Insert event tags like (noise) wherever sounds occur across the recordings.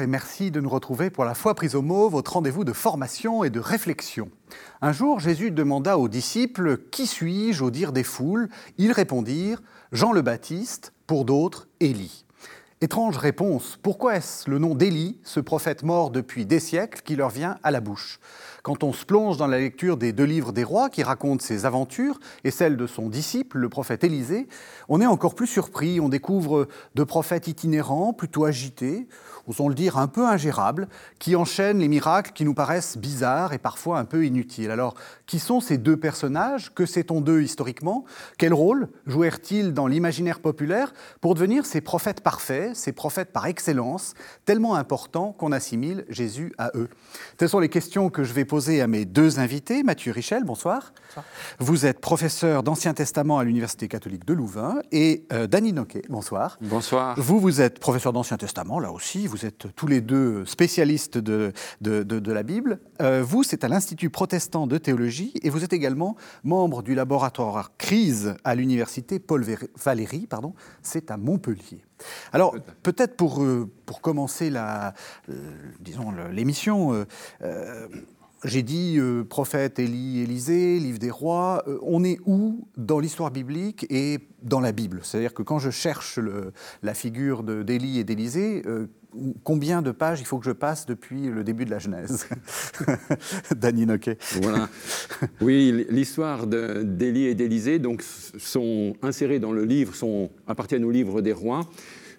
Et merci de nous retrouver pour la foi prise au mot, votre rendez-vous de formation et de réflexion. Un jour, Jésus demanda aux disciples Qui suis-je au dire des foules? Ils répondirent Jean le Baptiste, pour d'autres, Élie. Étrange réponse, pourquoi est-ce le nom d'Élie, ce prophète mort depuis des siècles, qui leur vient à la bouche? Quand on se plonge dans la lecture des deux livres des rois qui racontent ses aventures et celles de son disciple, le prophète Élisée, on est encore plus surpris. On découvre de prophètes itinérants, plutôt agités, osons le dire un peu ingérables, qui enchaînent les miracles qui nous paraissent bizarres et parfois un peu inutiles. Alors, qui sont ces deux personnages? Que sait-on d'eux historiquement? Quel rôle jouèrent-ils dans l'imaginaire populaire pour devenir ces prophètes parfaits, ces prophètes par excellence, tellement importants qu'on assimile Jésus à eux? Telles sont les questions que je vais poser à mes deux invités. Mathieu Richel, bonsoir. bonsoir. Vous êtes professeur d'Ancien Testament à l'Université catholique de Louvain. Et euh, Dany Noquet, bonsoir. Bonsoir. Vous, vous êtes professeur d'Ancien Testament, là aussi. Vous êtes tous les deux spécialistes de, de, de, la Bible. Euh, vous, c'est à l'Institut protestant de théologie et vous êtes également membre du laboratoire Crise à l'université Paul Valéry, pardon, c'est à Montpellier. Alors peut-être pour, euh, pour commencer la, euh, disons l'émission, j'ai dit euh, prophète, Élie, Élisée, livre des rois. Euh, on est où dans l'histoire biblique et dans la Bible? C'est-à-dire que quand je cherche la figure d'Élie et d'Élisée, euh, combien de pages il faut que je passe depuis le début de la Genèse? (laughs) Dany Noquet. Voilà. Oui, l'histoire d'Élie et d'Élisée donc sont insérées dans le livre, sont, appartiennent au livre des rois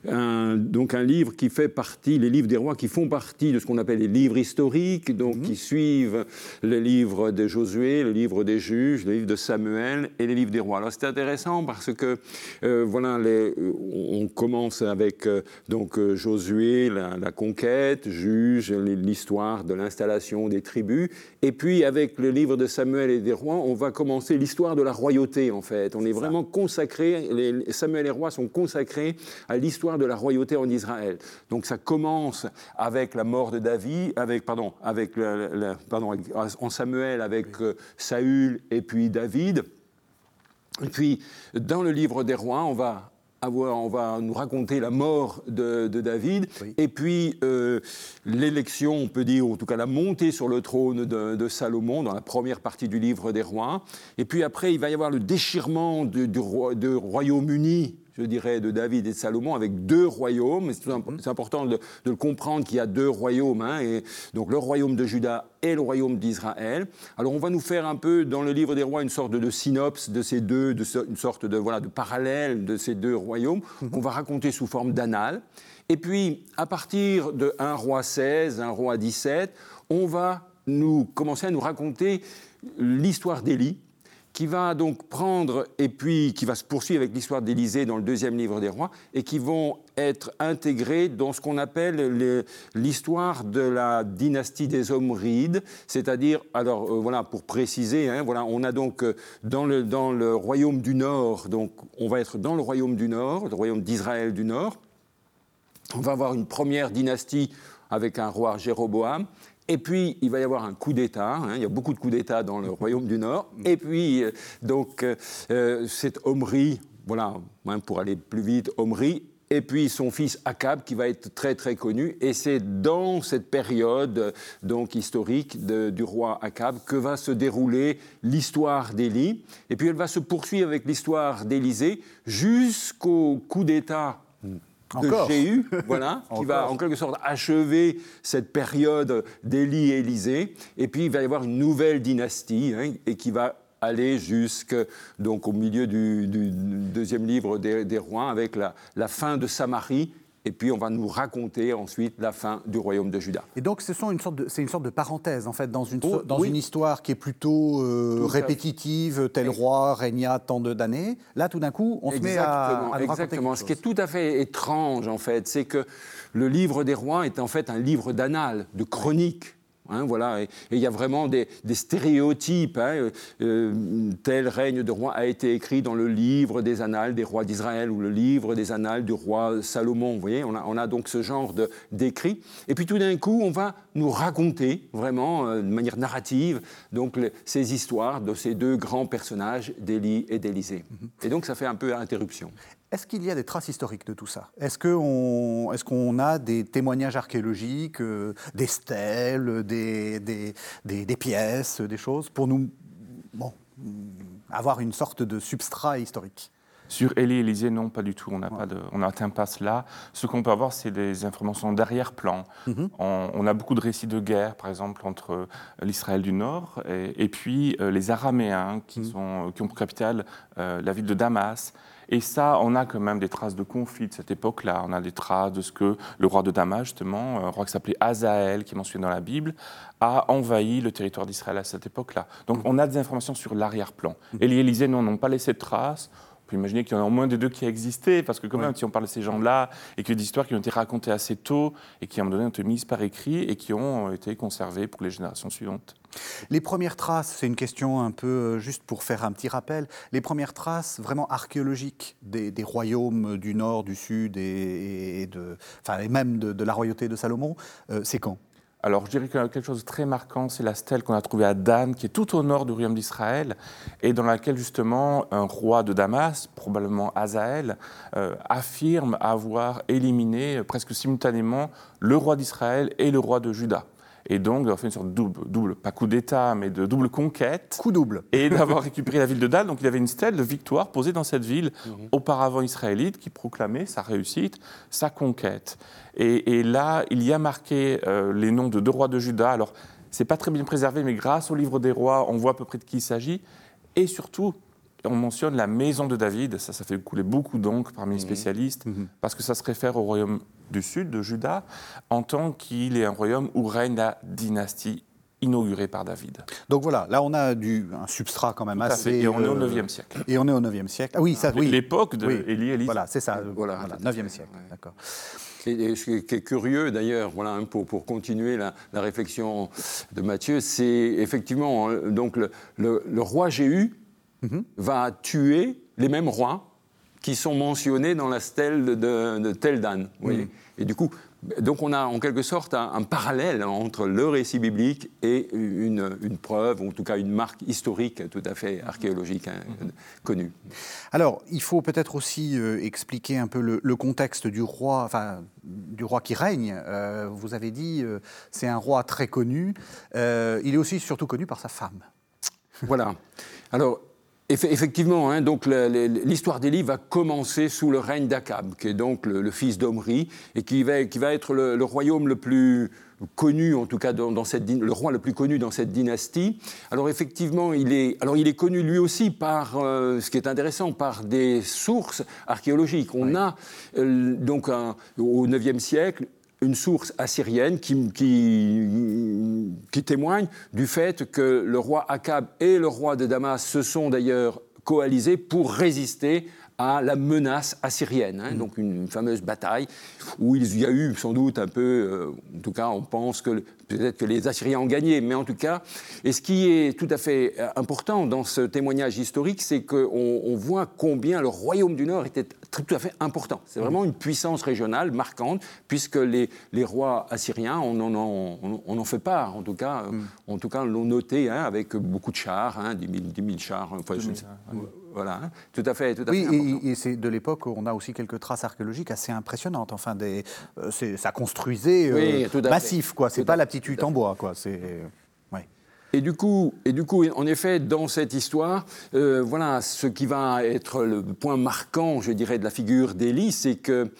un, donc un livre qui fait partie, les livres des rois qui font partie de ce qu'on appelle les livres historiques, donc mmh. qui suivent les livres de Josué, le livre des juges, le livre de Samuel et les livres des rois. Alors c'est intéressant parce que euh, voilà, les, on commence avec euh, donc euh, Josué, la, la, conquête, juge, l'histoire de l'installation des tribus, et puis avec le livre de Samuel et des rois, on va commencer l'histoire de la royauté en fait. On est, est vraiment consacré, les, Samuel et les rois sont consacrés à l'histoire de la royauté en Israël. Donc ça commence avec la mort de David, avec pardon, avec pardon, en Samuel avec. Euh, Saül et puis David. Et puis dans le livre des rois, on va avoir, on va nous raconter la mort de, de David, oui. et puis euh, l'élection, on peut dire, ou en tout cas la montée sur le trône de, de, Salomon dans la première partie du livre des rois. Et puis après, il va y avoir le déchirement du, du, du Royaume-Uni je dirais, de David et de Salomon avec deux royaumes. C'est mm -hmm. important de, de, le comprendre qu'il y a deux royaumes, hein, et donc le royaume de Juda et le royaume d'Israël. Alors on va nous faire un peu dans le livre des rois une sorte de, de synopsis de ces deux, de, une sorte de, voilà, de parallèle de ces deux royaumes -hmm. qu'on va raconter sous forme d'annales. Et puis à partir de 1 roi 16, 1 roi 17, on va nous commencer à nous raconter l'histoire d'Élie, qui va donc prendre et puis qui va se poursuivre avec l'histoire d'Élysée dans le deuxième livre des rois et qui vont être intégrés dans ce qu'on appelle l'histoire de la dynastie des Omrides, c'est-à-dire, alors euh, voilà, pour préciser, hein, voilà, on a donc euh, dans le, dans le royaume du Nord, donc on va être dans le royaume du Nord, le royaume d'Israël du Nord, on va avoir une première dynastie avec un roi Jéroboam, et puis, il va y avoir un coup d'État. Hein, il y a beaucoup de coups d'État dans le royaume du Nord. Et puis, euh, donc, euh, c'est Omri, voilà, hein, pour aller plus vite, Omri. Et puis son fils Akab, qui va être très très connu. Et c'est dans cette période donc historique de, du roi Akab que va se dérouler l'histoire d'Élie. Et puis elle va se poursuivre avec l'histoire d'Élysée jusqu'au coup d'État encore. de Jéhu, voilà, (laughs) qui va en quelque sorte achever cette période d'Élie et Élysée. Et puis il va y avoir une nouvelle dynastie hein, et qui va aller jusque donc au milieu du, du deuxième livre des, des rois avec la, la, fin de Samarie et puis on va nous raconter ensuite la fin du royaume de Juda. Et donc c'est une, sorte de, une sorte de parenthèse en fait dans une, oh, dans oui. une histoire qui est plutôt euh, répétitive, tel roi régna tant d'années. Là tout d'un coup on exactement, se met à, à Exactement. Ce qui est tout à fait étrange en fait, c'est que le livre des rois est en fait un livre d'annales, de chroniques. Hein, voilà, et il y a vraiment des, des stéréotypes. Hein, euh, tel règne de roi a été écrit dans le livre des annales des rois d'Israël ou le livre des annales du roi Salomon. Vous voyez, on a, on a donc ce genre d'écrit. Et puis tout d'un coup, on va nous raconter vraiment euh, de manière narrative donc ces histoires de ces deux grands personnages d'Élie et d'Élisée. Mhm. Et donc ça fait un peu interruption. Est-ce qu'il y a des traces historiques de tout ça? Est-ce qu'on est qu'on a des témoignages archéologiques, euh, des stèles, des, des, des, pièces, des choses, pour nous bon, avoir une sorte de substrat historique? Sur Élie et Élisée, non, pas du tout. On n'atteint pas cela. Ce qu'on peut avoir, c'est des informations d'arrière-plan. Mhm. on, a beaucoup de récits de guerre, par exemple, entre l'Israël du Nord et, puis euh, les Araméens, qui, mhm. sont, qui ont pour capitale euh, la ville de Damas. Et ça, on a quand même des traces de conflits de cette époque-là. On a des traces de ce que le roi de Damas, justement, un roi qui s'appelait Azaël, qui est mentionné dans la Bible, a envahi le territoire d'Israël à cette époque-là. Donc on a des informations sur l'arrière-plan. Mhm. Élie et Élisée n'ont pas laissé de traces peut imaginer qu'il y en a au moins des deux qui existé, parce que quand même, si on parle de ces gens-là, et a des histoires qui ont été racontées assez tôt, et qui, à un moment donné, ont été mises par écrit, et qui ont été conservées pour les générations suivantes. Les premières traces, c'est une question un peu, euh, juste pour faire un petit rappel, les premières traces vraiment archéologiques des, royaumes du Nord, du Sud, et, de, enfin, et même de, la royauté de Salomon, euh, c'est quand? Alors, je dirais que quelque chose de très marquant, c'est la stèle qu'on a trouvée à Dan, qui est tout au nord du royaume d'Israël, et dans laquelle, justement, un roi de Damas, probablement Azaël, euh, affirme avoir éliminé euh, presque simultanément le roi d'Israël et le roi de Juda et donc d'avoir fait une sorte de double, double pas coup d'État, mais de double conquête. Coup double. Et d'avoir récupéré la ville de Dan. Donc il avait une stèle de victoire posée dans cette ville, mhm. auparavant israélite, qui proclamait sa réussite, sa conquête. Et, là, il y a marqué euh, les noms de deux rois de Juda. Alors, c'est pas très bien préservé, mais grâce au livre des rois, on voit à peu près de qui il s'agit. Et surtout, on mentionne la maison de David, ça, ça fait couler beaucoup d'encre parmi les mhm. spécialistes, mhm. parce que ça se réfère au royaume du sud, de Juda, en tant qu'il est un royaume où règne la dynastie inaugurée par David. Donc voilà, là on a du, un substrat quand même assez... Et on est au 9e siècle. Et on est au 9e siècle. Ah oui, ça, oui. L'époque de oui. Élie Voilà, c'est ça, voilà, 9e siècle, d'accord. Et, ce qui est curieux d'ailleurs, voilà, pour, pour, continuer la, réflexion de Matthieu, c'est effectivement hein, donc le, le, roi Jéhu Mhm. va tuer les mêmes rois qui sont mentionnés dans la stèle de, de Teldan. Mhm. Et du coup, donc on a en quelque sorte un, parallèle entre le récit biblique et une, preuve, ou en tout cas une marque historique tout à fait archéologique hein, connue. Alors, il faut peut-être aussi euh, expliquer un peu le, contexte du roi, enfin du roi qui règne. Euh, vous avez dit, euh, c'est un roi très connu. il est aussi surtout connu par sa femme. Voilà. Alors, Effectivement, hein, donc l'histoire d'Élie va commencer sous le règne d'Akab, qui est donc le, fils d'Omri, et qui va, qui va être le, royaume le plus connu, en tout cas dans, cette, le roi le plus connu dans cette dynastie. Alors effectivement, il est, alors il est connu lui aussi par, euh, ce qui est intéressant, par des sources archéologiques. On a euh, donc au IXe siècle une source assyrienne qui, qui, témoigne du fait que le roi Akab et le roi de Damas se sont d'ailleurs coalisés pour résister à la menace assyrienne. Hein. Mm. donc une, fameuse bataille où il y a eu sans doute un peu, euh, en tout cas on pense que peut-être que les Assyriens ont gagné, mais en tout cas, et ce qui est tout à fait euh, important dans ce témoignage historique, c'est qu'on on voit combien le royaume du Nord était tout à fait important. C'est vraiment une puissance régionale marquante, puisque les, les rois assyriens, on en, on, on en, fait part, en tout cas, mm. en tout cas l'ont noté hein, avec beaucoup de chars, hein, 10, 000, chars. Enfin, voilà, hein. tout à fait. Tout à oui, et, c'est de l'époque où on a aussi quelques traces archéologiques assez impressionnantes. Enfin, des, euh, ça construisait euh, massif, quoi. C'est pas la petite hutte en bois, quoi. C'est et du coup, et du coup, en effet, dans cette histoire, euh, voilà, ce qui va être le point marquant, je dirais, de la figure d'Élie, c'est que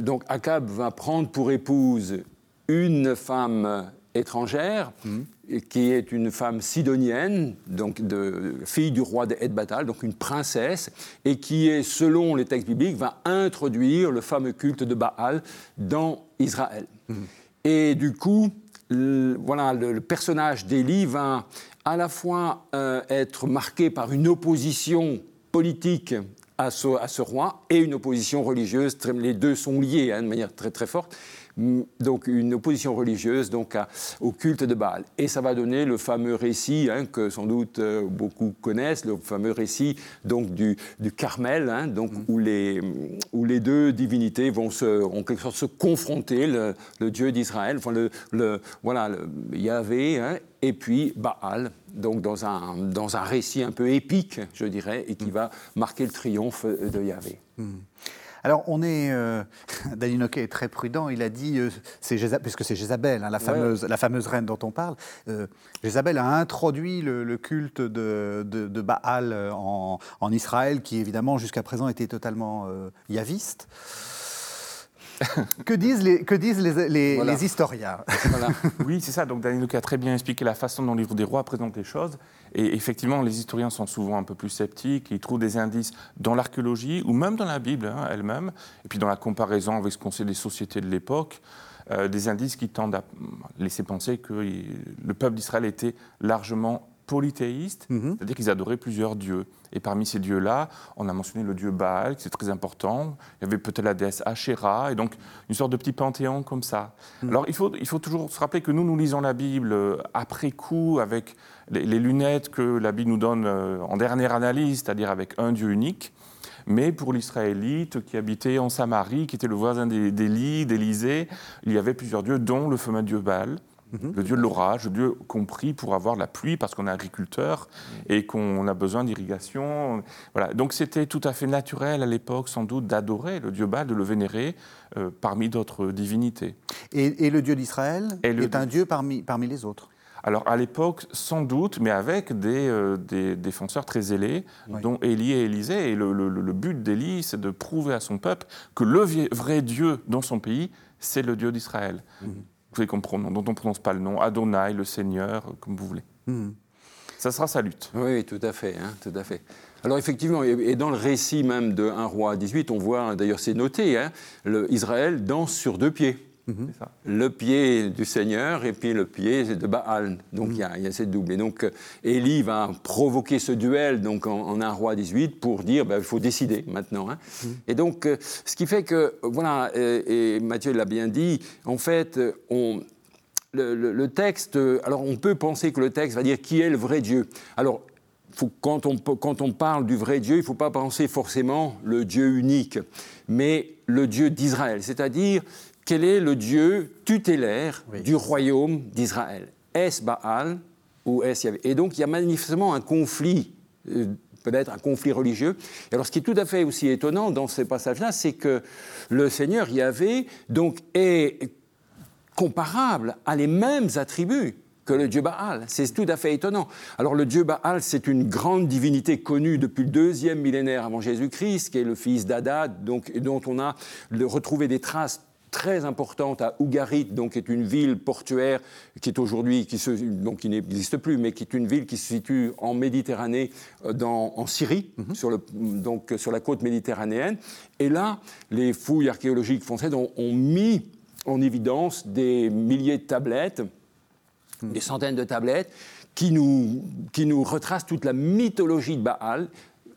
donc Akab va prendre pour épouse une femme étrangère, mmh qui est une femme sidonienne, donc de, fille du roi de Edbatal, donc une princesse, et qui est, selon les textes bibliques, va introduire le fameux culte de Baal dans Israël. Mhm. Et du coup, le, voilà, le, personnage d'Élie va à la fois euh, être marqué par une opposition politique à ce, roi et une opposition religieuse. Les deux sont liés hein, de manière très très forte. Donc une opposition religieuse donc au culte de Baal. Et ça va donner le fameux récit hein, que sans doute euh, beaucoup connaissent, le fameux récit donc du, du Carmel, hein, donc mm. où, les, où les deux divinités vont se, en quelque sorte se confronter, le, Dieu d'Israël, enfin le, le, voilà, le Yahvé hein, et puis Baal, donc dans un, dans un récit un peu épique, je dirais, et qui mm. va marquer le triomphe de Yahvé. Mm. Alors, on est. Euh, (laughs) est très prudent. Il a dit, euh, puisque c'est Jézabel, hein, la, fameuse, la fameuse reine dont on parle, euh, Jézabel a introduit le, culte de, de, Baal en, en, Israël, qui évidemment jusqu'à présent était totalement yaviste. (laughs) que disent les, que disent les, les, historiens? (laughs) Oui, c'est ça. Donc Daniel a très bien expliqué la façon dont le livre des rois présente les choses. Et effectivement, les historiens sont souvent un peu plus sceptiques. Ils trouvent des indices dans l'archéologie ou même dans la Bible hein, elle-même, et puis dans la comparaison avec ce qu'on sait des sociétés de l'époque. Euh, des indices qui tendent à laisser penser que le peuple d'Israël était largement polythéistes, mhm. c'est-à-dire qu'ils adoraient plusieurs dieux. Et parmi ces dieux-là, on a mentionné le dieu Baal, qui c'est très important. Il y avait peut-être la déesse Asherah, et donc une sorte de petit panthéon comme ça. Mhm. Alors il faut, il faut toujours se rappeler que nous, nous lisons la Bible euh, après coup, avec les, lunettes que la Bible nous donne euh, en dernière analyse, c'est-à-dire avec un dieu unique. Mais pour l'Israélite qui habitait en Samarie, qui était le voisin d'Élie, d'Élysée, il y avait plusieurs dieux, dont le fameux dieu Baal. Mhm. le dieu de l'orage, le dieu compris pour avoir la pluie parce qu'on est agriculteur et qu'on a besoin d'irrigation. Voilà. Donc c'était tout à fait naturel à l'époque, sans doute, d'adorer le dieu Baal, de le vénérer euh, parmi d'autres divinités. Et, le dieu d'Israël est un dieu parmi, parmi les autres alors à l'époque, sans doute, mais avec des, euh, défenseurs très zélés, dont Élie et Élisée. Et le, but d'Élie, c'est de prouver à son peuple que le vrai Dieu dans son pays, c'est le Dieu d'Israël. Mhm vous savez, dont on ne prononce pas le nom, Adonai, le Seigneur, comme vous voulez. Hmm. Ça sera sa lutte. Oui, tout à fait, hein, tout à fait. Alors effectivement, et dans le récit même de 1 roi 18, on voit, d'ailleurs c'est noté, hein, le, Israël danse sur deux pieds. Mhm. Le pied du Seigneur et puis le pied de Baal. Donc mhm. il y, a cette double. Et donc Élie va provoquer ce duel donc en, un roi 18 pour dire ben, il faut décider maintenant. Hein. Mhm. Et donc euh, ce qui fait que, voilà, et, Mathieu l'a bien dit, en fait, on, le, texte, alors on peut penser que le texte va dire qui est le vrai Dieu. Alors quand, on, quand, on, parle du vrai Dieu, il ne faut pas penser forcément le Dieu unique, mais le Dieu d'Israël, c'est-à-dire quel est le Dieu tutélaire du royaume d'Israël? Est-ce Baal ou est-ce Yahvé Et donc il y a manifestement un conflit, euh, peut-être un conflit religieux. Et alors ce qui est tout à fait aussi étonnant dans ces passages-là, c'est que le Seigneur Yahvé donc, est comparable à les mêmes attributs que le dieu Baal. C'est tout à fait étonnant. Alors le dieu Baal, c'est une grande divinité connue depuis le deuxième millénaire avant Jésus-Christ, qui est le fils d'Adad, donc, dont on a retrouvé des traces très importante à Ougarit, donc qui est une ville portuaire qui est aujourd'hui, qui, donc, qui n'existe plus, mais qui est une ville qui se situe en Méditerranée, euh, dans, en Syrie, mhm. sur, le, donc, sur la côte méditerranéenne. Et là, les fouilles archéologiques françaises ont, mis en évidence des milliers de tablettes, mhm. des centaines de tablettes, qui nous, qui nous retracent toute la mythologie de Baal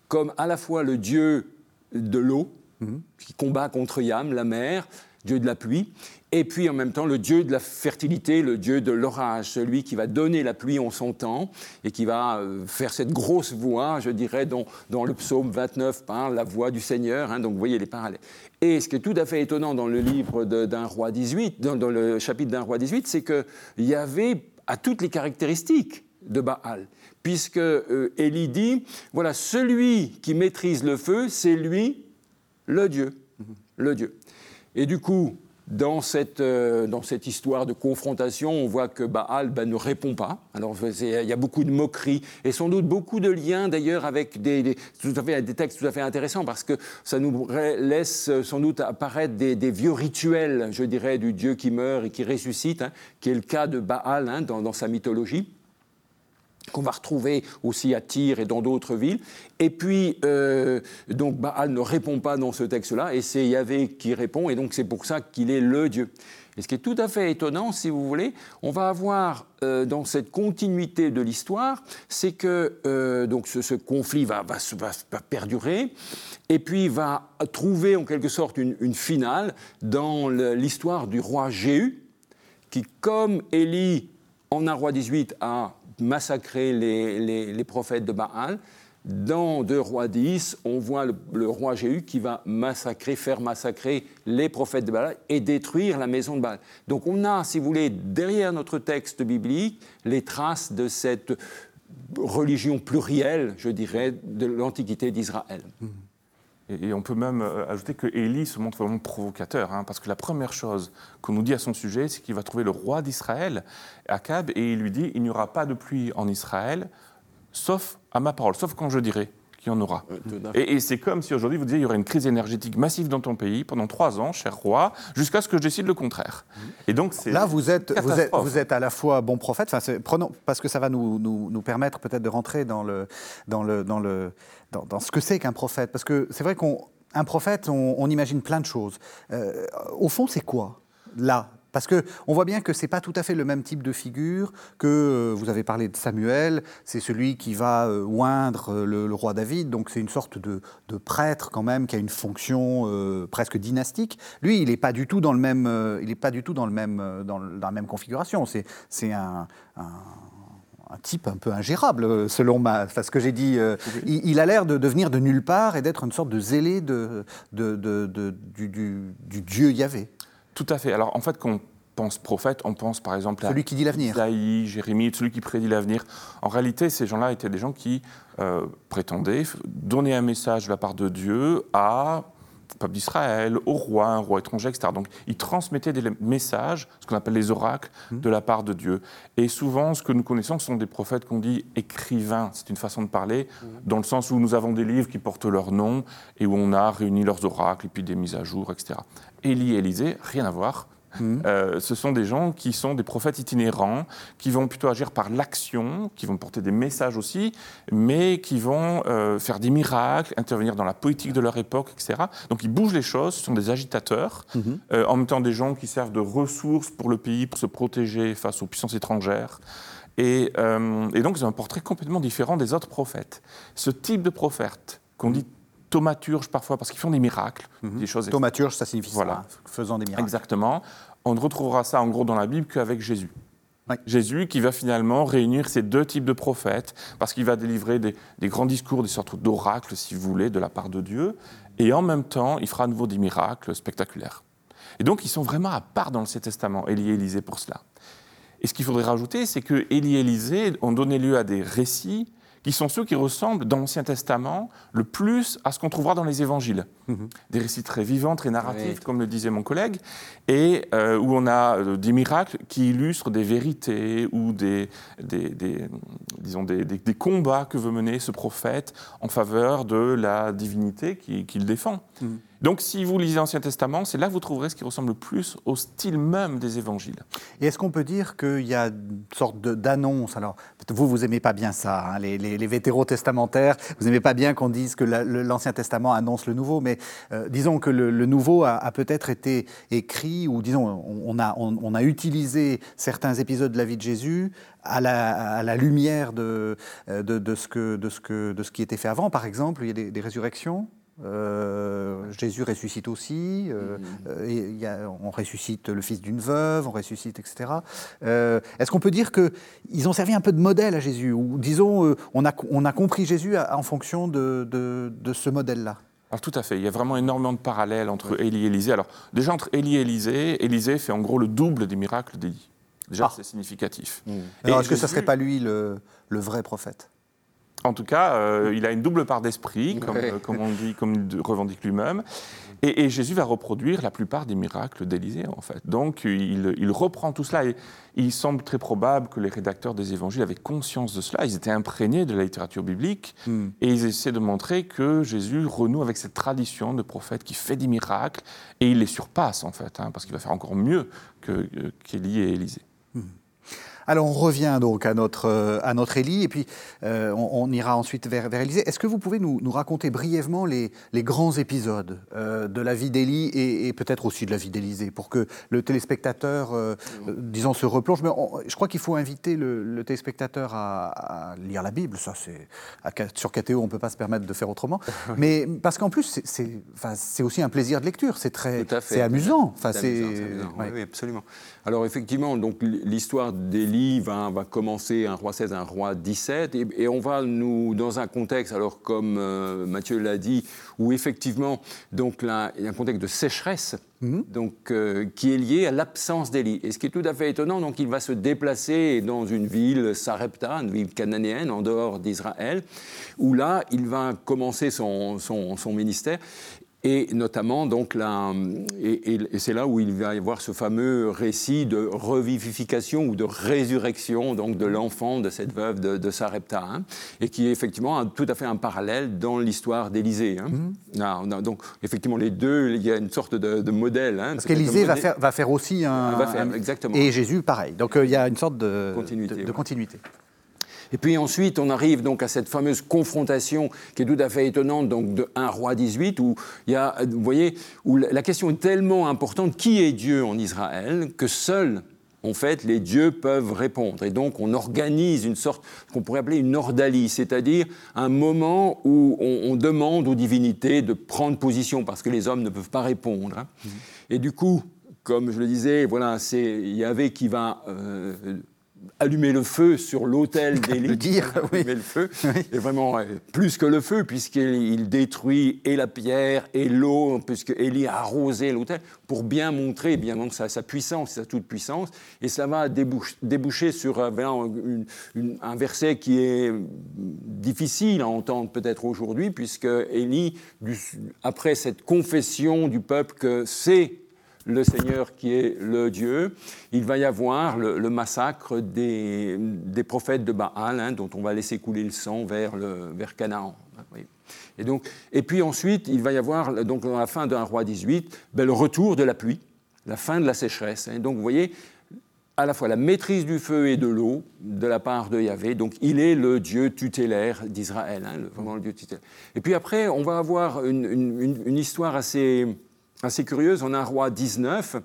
comme à la fois le dieu de l'eau, mhm. qui combat contre Yam, la mer, Dieu de la pluie, et puis en même temps le Dieu de la fertilité, le Dieu de l'orage, celui qui va donner la pluie en son temps et qui va euh, faire cette grosse voix, je dirais, dont, le psaume 29 parle, la voix du Seigneur, hein, donc vous voyez les parallèles. Et ce qui est tout à fait étonnant dans le livre d'un roi 18, dans, le chapitre d'un roi 18, c'est qu'il y avait à toutes les caractéristiques de Baal, puisque euh, Élie dit, voilà, celui qui maîtrise le feu, c'est lui le Dieu, le Dieu. Et du coup, dans cette, euh, dans cette histoire de confrontation, on voit que Baal ben, ne répond pas. Alors il y a beaucoup de moqueries et sans doute beaucoup de liens d'ailleurs avec des, tout à fait, des textes tout à fait intéressants parce que ça nous laisse sans doute apparaître des, vieux rituels, je dirais, du Dieu qui meurt et qui ressuscite, hein, qui est le cas de Baal hein, dans sa mythologie qu'on va retrouver aussi à Tyr et dans d'autres villes. Et puis, euh, donc Baal ne répond pas dans ce texte-là, et c'est Yahvé qui répond, et donc c'est pour ça qu'il est le Dieu. Et ce qui est tout à fait étonnant, si vous voulez, on va avoir euh, dans cette continuité de l'histoire, c'est que euh, donc ce, conflit va, va, va, perdurer, et puis va trouver en quelque sorte une, finale dans l'histoire du roi Jéhu, qui, comme Élie, en un roi 18, a massacré les, prophètes de Baal, dans 2 rois 10, on voit le, roi Jéhu qui va massacrer, faire massacrer les prophètes de Baal et détruire la maison de Baal. Donc on a, si vous voulez, derrière notre texte biblique, les traces de cette religion plurielle, je dirais, de l'Antiquité d'Israël. Et, on peut même euh, ajouter que Élie se montre vraiment provocateur, hein, parce que la première chose qu'on nous dit à son sujet, c'est qu'il va trouver le roi d'Israël, Akab, et il lui dit il n'y aura pas de pluie en Israël, sauf à ma parole, sauf quand je dirai qu'il y en aura. Et, c'est comme si aujourd'hui vous disiez il y aurait une crise énergétique massive dans ton pays pendant trois ans, cher roi, jusqu'à ce que je décide le contraire. Et donc là vous êtes, vous êtes, vous êtes à la fois bon prophète, enfin, prenons parce que ça va nous, nous, nous permettre peut-être de rentrer dans le dans le dans le dans, ce que c'est qu'un prophète, parce que c'est vrai qu'un prophète, on, imagine plein de choses. Euh, au fond, c'est quoi là parce qu'on voit bien que ce n'est pas tout à fait le même type de figure que, euh, vous avez parlé de Samuel, c'est celui qui va euh, oindre euh, le, roi David, donc c'est une sorte de, prêtre quand même qui a une fonction presque dynastique. Lui, il n'est pas du tout dans la même configuration. C'est un, type un peu ingérable, selon ma, ce que j'ai dit. il, a l'air de, devenir de nulle part et d'être une sorte de zélé de, de, du, du, Dieu Yahvé. Tout à fait. Alors en fait, quand on pense prophète, on pense par exemple à celui qui dit l'avenir. Isaïe, Jérémie, celui qui prédit l'avenir. En réalité, ces gens-là étaient des gens qui euh, prétendaient donner un message de la part de Dieu à peuple d'Israël, au roi, un roi étranger, etc. Donc ils transmettaient des messages, ce qu'on appelle les oracles, mmh. de la part de Dieu. Et souvent, ce que nous connaissons, ce sont des prophètes qu'on dit écrivains, c'est une façon de parler, mmh. dans le sens où nous avons des livres qui portent leur nom et où on a réuni leurs oracles et puis des mises à jour, etc. Élie et Élisée, rien à voir. Hmm. Euh, ce sont des gens qui sont des prophètes itinérants, qui vont plutôt agir par l'action, qui vont porter des messages aussi, mais qui vont euh, faire des miracles, intervenir dans la politique de leur époque, etc. Donc ils bougent les choses, ce sont des agitateurs, hmm. euh, en même temps des gens qui servent de ressources pour le pays, pour se protéger face aux puissances étrangères. Et, et donc ils ont un portrait complètement différent des autres prophètes. Ce type de prophète qu'on dit thaumaturges parfois, parce qu'ils font des miracles, mhm. des choses. Thaumaturge, ça signifie voilà. ça, faisant des miracles. Exactement. On ne retrouvera ça en gros dans la Bible qu'avec Jésus. Jésus qui va finalement réunir ces deux types de prophètes, parce qu'il va délivrer des, grands discours, des sortes d'oracles, si vous voulez, de la part de Dieu, et en même temps, il fera à nouveau des miracles spectaculaires. Et donc, ils sont vraiment à part dans l'Ancien Testament, Élie et Élisée, pour cela. Et ce qu'il faudrait rajouter, c'est que Élie et Élisée ont donné lieu à des récits qui sont ceux qui ressemblent dans l'Ancien Testament le plus à ce qu'on trouvera dans les évangiles. Mhm. Des récits très vivants, très narratifs, comme le disait mon collègue, et euh, où on a euh, des miracles qui illustrent des vérités ou des, disons des, combats que veut mener ce prophète en faveur de la divinité qu'il défend. Mhm. Donc, si vous lisez l'Ancien Testament, c'est là que vous trouverez ce qui ressemble le plus au style même des évangiles. Et est-ce qu'on peut dire qu'il y a une sorte d'annonce? Alors, vous, vous n'aimez pas bien ça, hein, les, les, testamentaires, vous n'aimez pas bien qu'on dise que l'Ancien Testament annonce le Nouveau, mais euh, disons que le, Nouveau a, peut-être été écrit, ou disons, on a, utilisé certains épisodes de la vie de Jésus à la, lumière de, ce qui était fait avant. Par exemple, il y a des résurrections euh, Jésus ressuscite aussi, euh, mm. euh, on ressuscite le fils d'une veuve, on ressuscite, etc. Est-ce qu'on peut dire qu'ils ont servi un peu de modèle à Jésus Ou disons, on, a, on, a, compris Jésus en fonction de, de, ce modèle-là? Alors tout à fait, il y a vraiment énormément de parallèles entre Élie et Élisée. Alors déjà entre Élie et Élisée, Élisée fait en gros le double des miracles d'Élie. Déjà ah. c'est significatif. Mm. Alors est-ce que ce ne serait pas lui le, le vrai prophète? En tout cas, euh, il a une double part d'esprit, comme, euh, on dit, comme il revendique lui-même. Et, Jésus va reproduire la plupart des miracles d'Élisée, en fait. Donc, il, reprend tout cela. Et il semble très probable que les rédacteurs des évangiles avaient conscience de cela. Ils étaient imprégnés de la littérature biblique. Hmm. Et ils essaient de montrer que Jésus renoue avec cette tradition de prophète qui fait des miracles. Et il les surpasse, en fait, hein, parce qu'il va faire encore mieux qu'Élie et Élisée. Alors on revient donc à notre, euh, à notre Élie et puis euh, on, ira ensuite vers, vers Élisée. Est-ce que vous pouvez nous, nous raconter brièvement les, les grands épisodes euh, de la vie d'Élie et, peut-être aussi de la vie d'Élisée pour que le téléspectateur, disons, se replonge? Mais je crois qu'il faut inviter le, téléspectateur à, lire la Bible. Ça, c'est sur KTO, on ne peut pas se permettre de faire autrement. (laughs) Mais parce qu'en plus, c'est aussi un plaisir de lecture. C'est très, c'est amusant. Enfin, c'est oui, absolument. Alors effectivement, donc l'histoire d'Élie va, va, commencer un roi 16, un roi 17, et, on va nous dans un contexte, alors comme euh, Mathieu l'a dit, où effectivement, donc là, il y a un contexte de sécheresse. Mhm. Donc, euh, qui est lié à l'absence d'Élie. Et ce qui est tout à fait étonnant, donc il va se déplacer dans une ville, Sarepta, une ville cananéenne, en dehors d'Israël, où là, il va commencer son, son, son ministère. Et notamment, donc, là, et, c'est là où il va y avoir ce fameux récit de revivification ou de résurrection donc, de l'enfant de cette veuve de, de Sarepta, hein, et qui est effectivement tout à fait un parallèle dans l'histoire d'Élisée. Hein. Mm-hmm. donc, effectivement, les deux, il y a une sorte de, modèle. Hein, Parce qu'Élisée va faire, va faire aussi un, va faire, exactement. Et Jésus, pareil. Donc, euh, il y a une sorte de continuité. De, continuité. Et puis ensuite, on arrive donc à cette fameuse confrontation qui est tout à fait étonnante, donc de 1 roi 18, où il y a, vous voyez, où la question est tellement importante, qui est Dieu en Israël, que seuls en fait, les dieux peuvent répondre. Et donc, on organise une sorte qu'on pourrait appeler une ordalie, c'est-à-dire un moment où on, demande aux divinités de prendre position parce que les hommes ne peuvent pas répondre. Hein. Mmh. Et du coup, comme je le disais, voilà, c'est Yahvé qui va euh, allumer le feu sur l'autel d'Élie. le dire, oui. le feu. Et vraiment, plus que le feu, puisqu'il détruit et la pierre et l'eau, puisque Élie a arrosé l'autel, pour bien montrer bien donc, sa, sa, puissance, sa toute-puissance. Et ça va déboucher, sur euh, un verset qui est difficile à entendre peut-être aujourd'hui, puisque Élie, après cette confession du peuple que c'est le Seigneur qui est le Dieu, il va y avoir le, massacre des, prophètes de Baal, hein, dont on va laisser couler le sang vers, le, vers Canaan. Et, donc, et puis ensuite, il va y avoir, donc, dans la fin d'un roi 18, ben, le retour de la pluie, la fin de la sécheresse. Hein. Donc vous voyez, à la fois la maîtrise du feu et de l'eau de la part de Yahvé. Donc il est le Dieu tutélaire d'Israël, hein, vraiment le Dieu tutélaire. Et puis après, on va avoir une histoire assez assez curieuse. On a un roi 19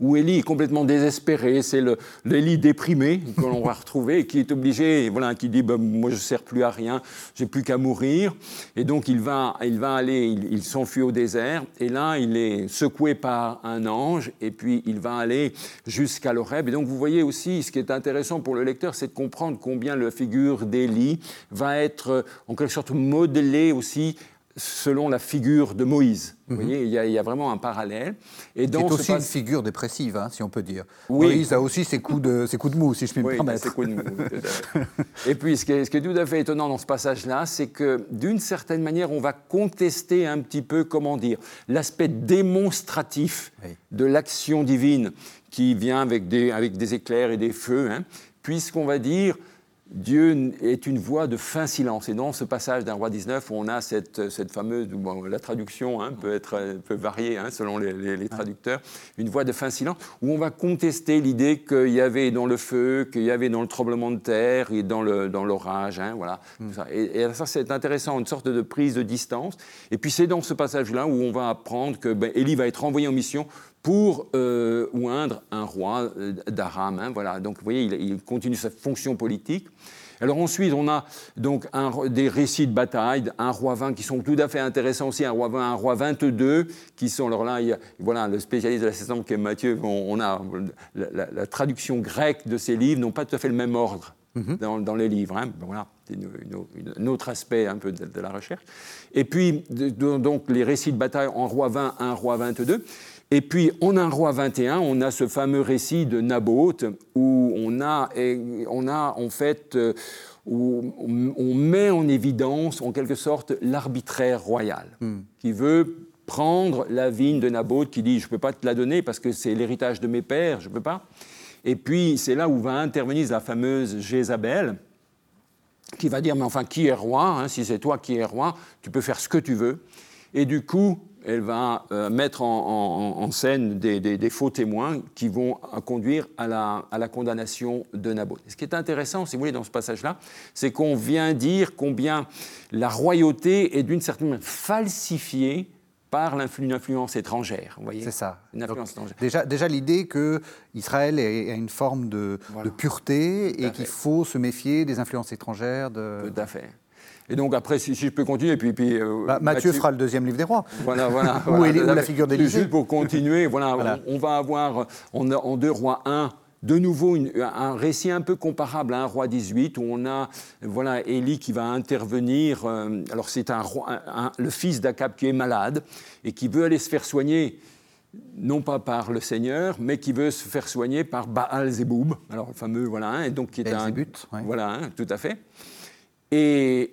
où Élie est complètement désespéré, c'est l'Élie déprimé que l'on va retrouver, et qui est obligé, voilà, qui dit bah, Moi, je ne sers plus à rien, j'ai plus qu'à mourir. Et donc, il va, il va aller, il, s'enfuit au désert, et là, il est secoué par un ange, et puis il va aller jusqu'à l'Oreb. Et donc, vous voyez aussi, ce qui est intéressant pour le lecteur, c'est de comprendre combien la figure d'Élie va être, en quelque sorte, modelée aussi selon la figure de Moïse. Vous mhm. voyez, il y, a, vraiment un parallèle. Et c'est aussi une figure dépressive, hein, si on peut dire. Oui. Moïse a aussi ses coups de, ses coups de mou, si je puis me permettre. Ses coups de mou, (laughs) et puis, ce qui, est, ce qui, est, tout à fait étonnant dans ce passage-là, c'est que, d'une certaine manière, on va contester un petit peu, comment dire, l'aspect démonstratif de l'action divine qui vient avec des, avec des éclairs et des feux, hein, puisqu'on va dire Dieu est une voix de fin silence. Et dans ce passage d'un roi 19, où on a cette, cette fameuse, la traduction hein, peut, être, peut varier hein, selon les, traducteurs, une voix de fin silence, où on va contester l'idée qu'il y avait dans le feu, qu'il y avait dans le tremblement de terre et dans l'orage. Dans hein, voilà, mm. et, ça, c'est intéressant, une sorte de prise de distance. Et puis c'est dans ce passage-là où on va apprendre que ben, Élie va être envoyé en mission pour euh, oindre un roi euh, d'Aram. Hein, voilà. Donc vous voyez, il, continue sa fonction politique. Alors ensuite, on a donc un, des récits de bataille, un roi 20 qui sont tout à fait intéressants aussi, un roi 20, un roi 22, qui sont, alors là, il voilà, le spécialiste de la saison qui est Mathieu, on, a la, traduction grecque de ces livres, n'ont pas tout à fait le même ordre. Mhm. Dans, les livres. Hein. Voilà, c'est un autre aspect un peu de, la recherche. Et puis, donc, les récits de bataille en roi 20, un roi 22. Et puis, en un roi 21, on a ce fameux récit de Naboth où on a, on a en fait, euh, où on met en évidence, en quelque sorte, l'arbitraire royal, hmm. qui veut prendre la vigne de Naboth, qui dit Je ne peux pas te la donner parce que c'est l'héritage de mes pères, je ne peux pas. Et puis, c'est là où va intervenir la fameuse Jézabel, qui va dire Mais enfin, qui est roi hein, Si c'est toi qui es roi, tu peux faire ce que tu veux. Et du coup, elle va euh, mettre en, scène des, faux témoins qui vont conduire à la, à la condamnation de Naboth. Ce qui est intéressant, si vous voulez, dans ce passage-là, c'est qu'on vient dire combien la royauté est d'une certaine manière falsifiée par une influence étrangère. C'est ça. déjà, déjà l'idée que Israël a une forme de, pureté et qu'il faut se méfier des influences étrangères. De... Tout à fait. Et donc après, si, je peux continuer, puis... puis euh, bah, Matthieu fera le deuxième livre des rois. Voilà, (laughs) voilà. ou, la figure d'Élisée. Juste pour continuer, voilà, On, va avoir on en deux rois 1 de nouveau un récit un peu comparable à un roi 18 où on a voilà Élie qui va intervenir. Euh, alors c'est un, le fils d'Akab qui est malade et qui veut aller se faire soigner non pas par le Seigneur, mais qui veut se faire soigner par Baal Zeboub, alors le fameux voilà, hein, et donc qui est un voilà, hein, tout à fait. Et,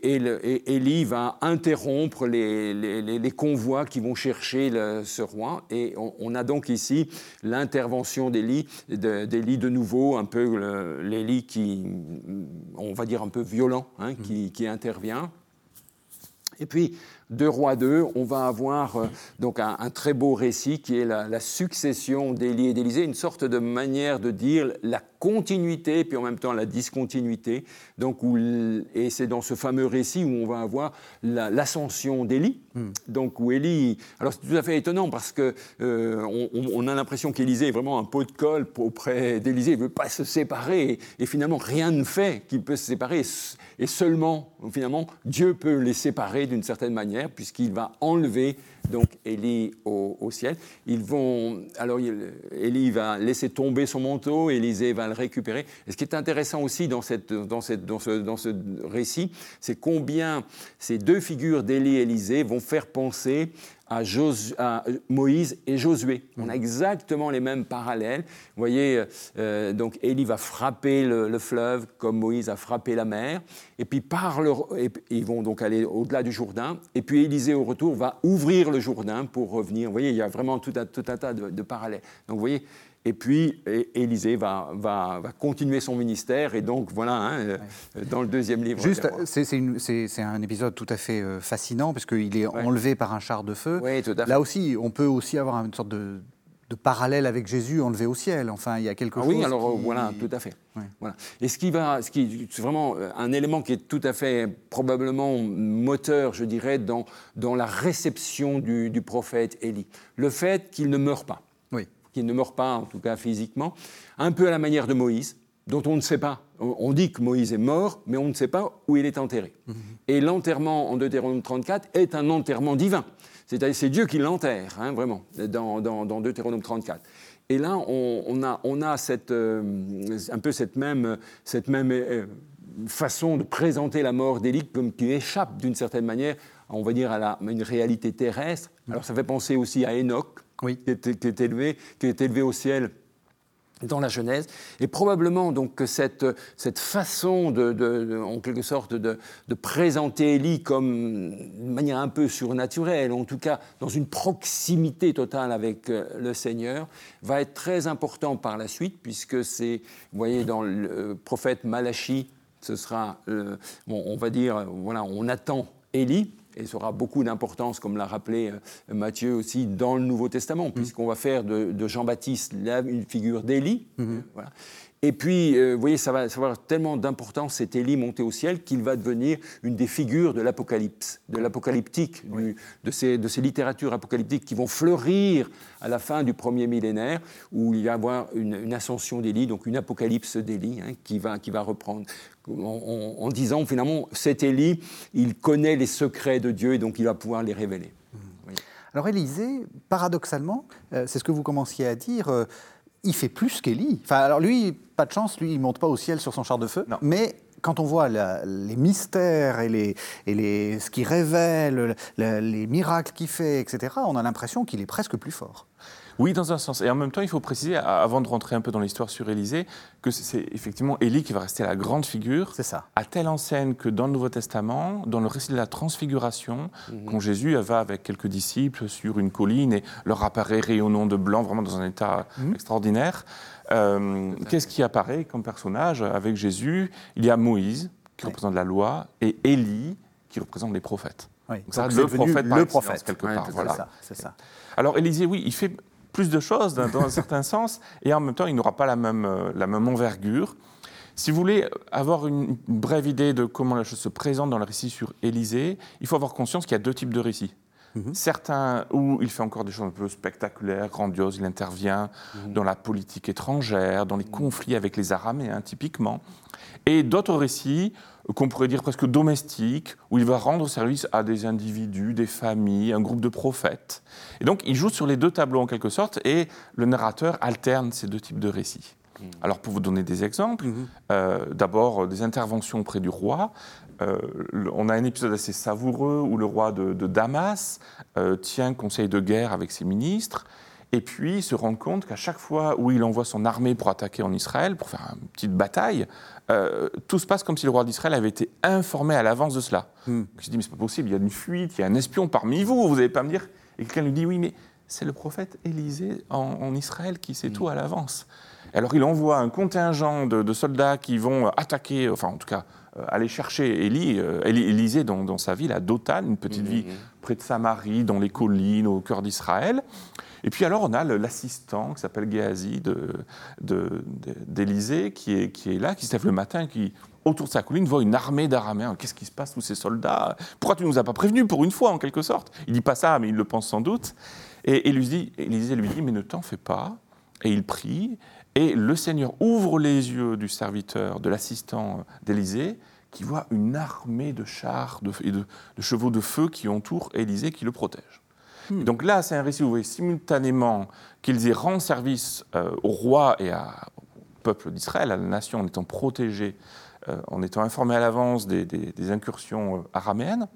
Élie va interrompre les, convois qui vont chercher ce roi. Et on, a donc ici l'intervention d'Élie, d'Élie de nouveau, un peu l'Élie qui, on va dire un peu violent, hein, qui, qui intervient. Et puis, de Roi 2, on va avoir euh, donc un, très beau récit qui est la, succession d'Élie et d'Élysée, une sorte de manière de dire la continuité puis en même temps la discontinuité. Donc, et c'est dans ce fameux récit où on va avoir l'ascension d'Élie. Hmm. Donc alors c'est tout à fait étonnant parce que euh, on, a l'impression qu'Élisée est vraiment un pot de colle auprès d'Élysée. Il veut pas se séparer et, finalement rien ne fait qu'il peut se séparer. Et seulement finalement Dieu peut les séparer d'une certaine manière puisqu'il va enlever donc Élie au, ciel. Ils vont, alors Élie va laisser tomber son manteau, Élisée va le récupérer. Et ce qui est intéressant aussi dans, cette, dans, cette, dans, ce, dans ce récit, c'est combien ces deux figures d'Élie et Élisée vont faire penser à, Moïse et Josué. On a exactement les mêmes parallèles. Vous voyez, euh, donc Élie va frapper le, fleuve comme Moïse a frappé la mer, et puis par le, ils vont donc aller au-delà du Jourdain, et puis Élisée au retour va ouvrir le Jourdain pour revenir. Vous voyez, il y a vraiment tout un, tout un tas de, de parallèles. Donc vous voyez, et puis, Élisée va, va, va, continuer son ministère. Et donc, voilà, hein, euh, dans le deuxième livre. Juste, c'est un épisode tout à fait euh, fascinant, parce qu'il est enlevé par un char de feu. Oui, tout à fait. Là aussi, on peut aussi avoir une sorte de, de parallèle avec Jésus enlevé au ciel. Enfin, il y a quelque ah chose. Oui, alors voilà, tout à fait. Voilà. Et ce qui va, ce qui, c'est vraiment euh, un élément qui est tout à fait probablement moteur, je dirais, dans, dans la réception du, du prophète Élie. Le fait qu'il ne meurt pas. Qui ne meurt pas, en tout cas physiquement, un peu à la manière de Moïse, dont on ne sait pas. On dit que Moïse est mort, mais on ne sait pas où il est enterré. Mhm. Et l'enterrement en Deutéronome 34 est un enterrement divin. C'est-à-dire c'est Dieu qui l'enterre, hein, vraiment, dans, dans, Deutéronome 34. Et là, on, a, on a cette, euh, un peu cette même, cette même euh, façon de présenter la mort d'Élie comme qui échappe d'une certaine manière, on va dire, à, la, à une réalité terrestre. Alors ça fait penser aussi à Enoch, qui, est, élevé, qui est élevé au ciel dans la Genèse, et probablement donc que cette, cette façon de, en quelque sorte de, présenter Élie comme de manière un peu surnaturelle, en tout cas dans une proximité totale avec euh, le Seigneur, va être très important par la suite, puisque c'est, vous voyez, dans le prophète Malachi, ce sera, euh, bon, on va dire, voilà, on attend Élie, et ça aura beaucoup d'importance, comme l'a rappelé euh, Matthieu aussi, dans le Nouveau Testament, mmh. puisqu'on va faire de, Jean-Baptiste une figure d'Élie. Mmh. Voilà. Et puis, euh, vous voyez, ça va, avoir tellement d'importance, cet Élie monté au ciel, qu'il va devenir une des figures de l'Apocalypse, de l'apocalyptique, de, ces, de ces littératures apocalyptiques qui vont fleurir à la fin du premier millénaire, où il va y avoir une, ascension d'Élie, donc une apocalypse d'Élie, hein, qui, va, qui va reprendre. En, disant, finalement, cet Élie, il connaît les secrets de Dieu, et donc il va pouvoir les révéler. Mmh. Alors Élisée, paradoxalement, euh, c'est ce que vous commenciez à dire, euh, il fait plus qu'Élie. Enfin, alors lui, pas de chance, lui, il monte pas au ciel sur son char de feu. Mais quand on voit les mystères et, les, et les, ce qu'il révèle, les miracles qu'il fait, etc., on a l'impression qu'il est presque plus fort. Oui, dans un sens. Et en même temps, il faut préciser, avant de rentrer un peu dans l'histoire sur Élisée, que c'est effectivement Élie qui va rester la grande figure. C'est ça. À telle enseigne que dans le Nouveau Testament, dans le récit de la transfiguration, mhm. quand Jésus va avec quelques disciples sur une colline et leur apparaît rayonnant de blanc, vraiment dans un état mhm. extraordinaire, euh, qu'est-ce qui apparaît comme personnage avec Jésus? Il y a Moïse, qui représente la loi, et Élie, qui représente les prophètes. Oui. Donc, ça, Donc, le prophète, le prophète. quelque Ouais, part. voilà. Ça, c'est ça. Alors Élisée, oui, il fait plus de choses dans, un certain (laughs) sens, et en même temps, il n'aura pas la même, euh, la même envergure. Si vous voulez avoir une, brève idée de comment la chose se présente dans le récit sur Élisée, il faut avoir conscience qu'il y a deux types de récits. Certains où il fait encore des choses un peu spectaculaires, grandioses, il intervient dans la politique étrangère, dans les conflits avec les Araméens typiquement, et d'autres récits qu'on pourrait dire presque domestiques, où il va rendre service à des individus, des familles, un groupe de prophètes. Et donc il joue sur les deux tableaux en quelque sorte, et le narrateur alterne ces deux types de récits. Alors pour vous donner des exemples, euh, d'abord des interventions auprès du roi. Euh, on a un épisode assez savoureux où le roi de, de Damas euh, tient conseil de guerre avec ses ministres. Et puis il se rend compte qu'à chaque fois où il envoie son armée pour attaquer en Israël, pour faire une petite bataille, euh, tout se passe comme si le roi d'Israël avait été informé à l'avance de cela. Il se dit, mais c'est pas possible, il y a une fuite, il y a un espion parmi vous, vous n'allez pas me dire. Et quelqu'un lui dit, oui, mais c'est le prophète Élisée en, en Israël qui sait tout à l'avance. Alors il envoie un contingent de, de soldats qui vont attaquer, enfin en tout cas aller chercher Élie, euh, Élisée dans, dans sa ville à Dothan, une petite ville près de Samarie, dans les collines, au cœur d'Israël. Et puis alors on a l'assistant qui s'appelle Géasi de- de- de- d'Élisée qui est, qui est là, qui se lève le matin, qui autour de sa colline voit une armée d'Araméens. Qu'est-ce qui se passe tous ces soldats? Pourquoi tu nous as pas prévenus pour une fois en quelque sorte? Il dit pas ça, mais il le pense sans doute. Et, et lui dit, Élisée lui dit mais ne t'en fais pas. Et il prie. Et le Seigneur ouvre les yeux du serviteur, de l'assistant d'Élisée, qui voit une armée de chars de- et de, de chevaux de feu qui entourent Élisée, qui le protège. Et donc là, c'est un récit où vous voyez simultanément qu'Élisée rend service euh, au roi et à- au peuple d'Israël, à la nation, en étant protégé, euh, en étant informé à l'avance des, des- des incursions euh, araméennes.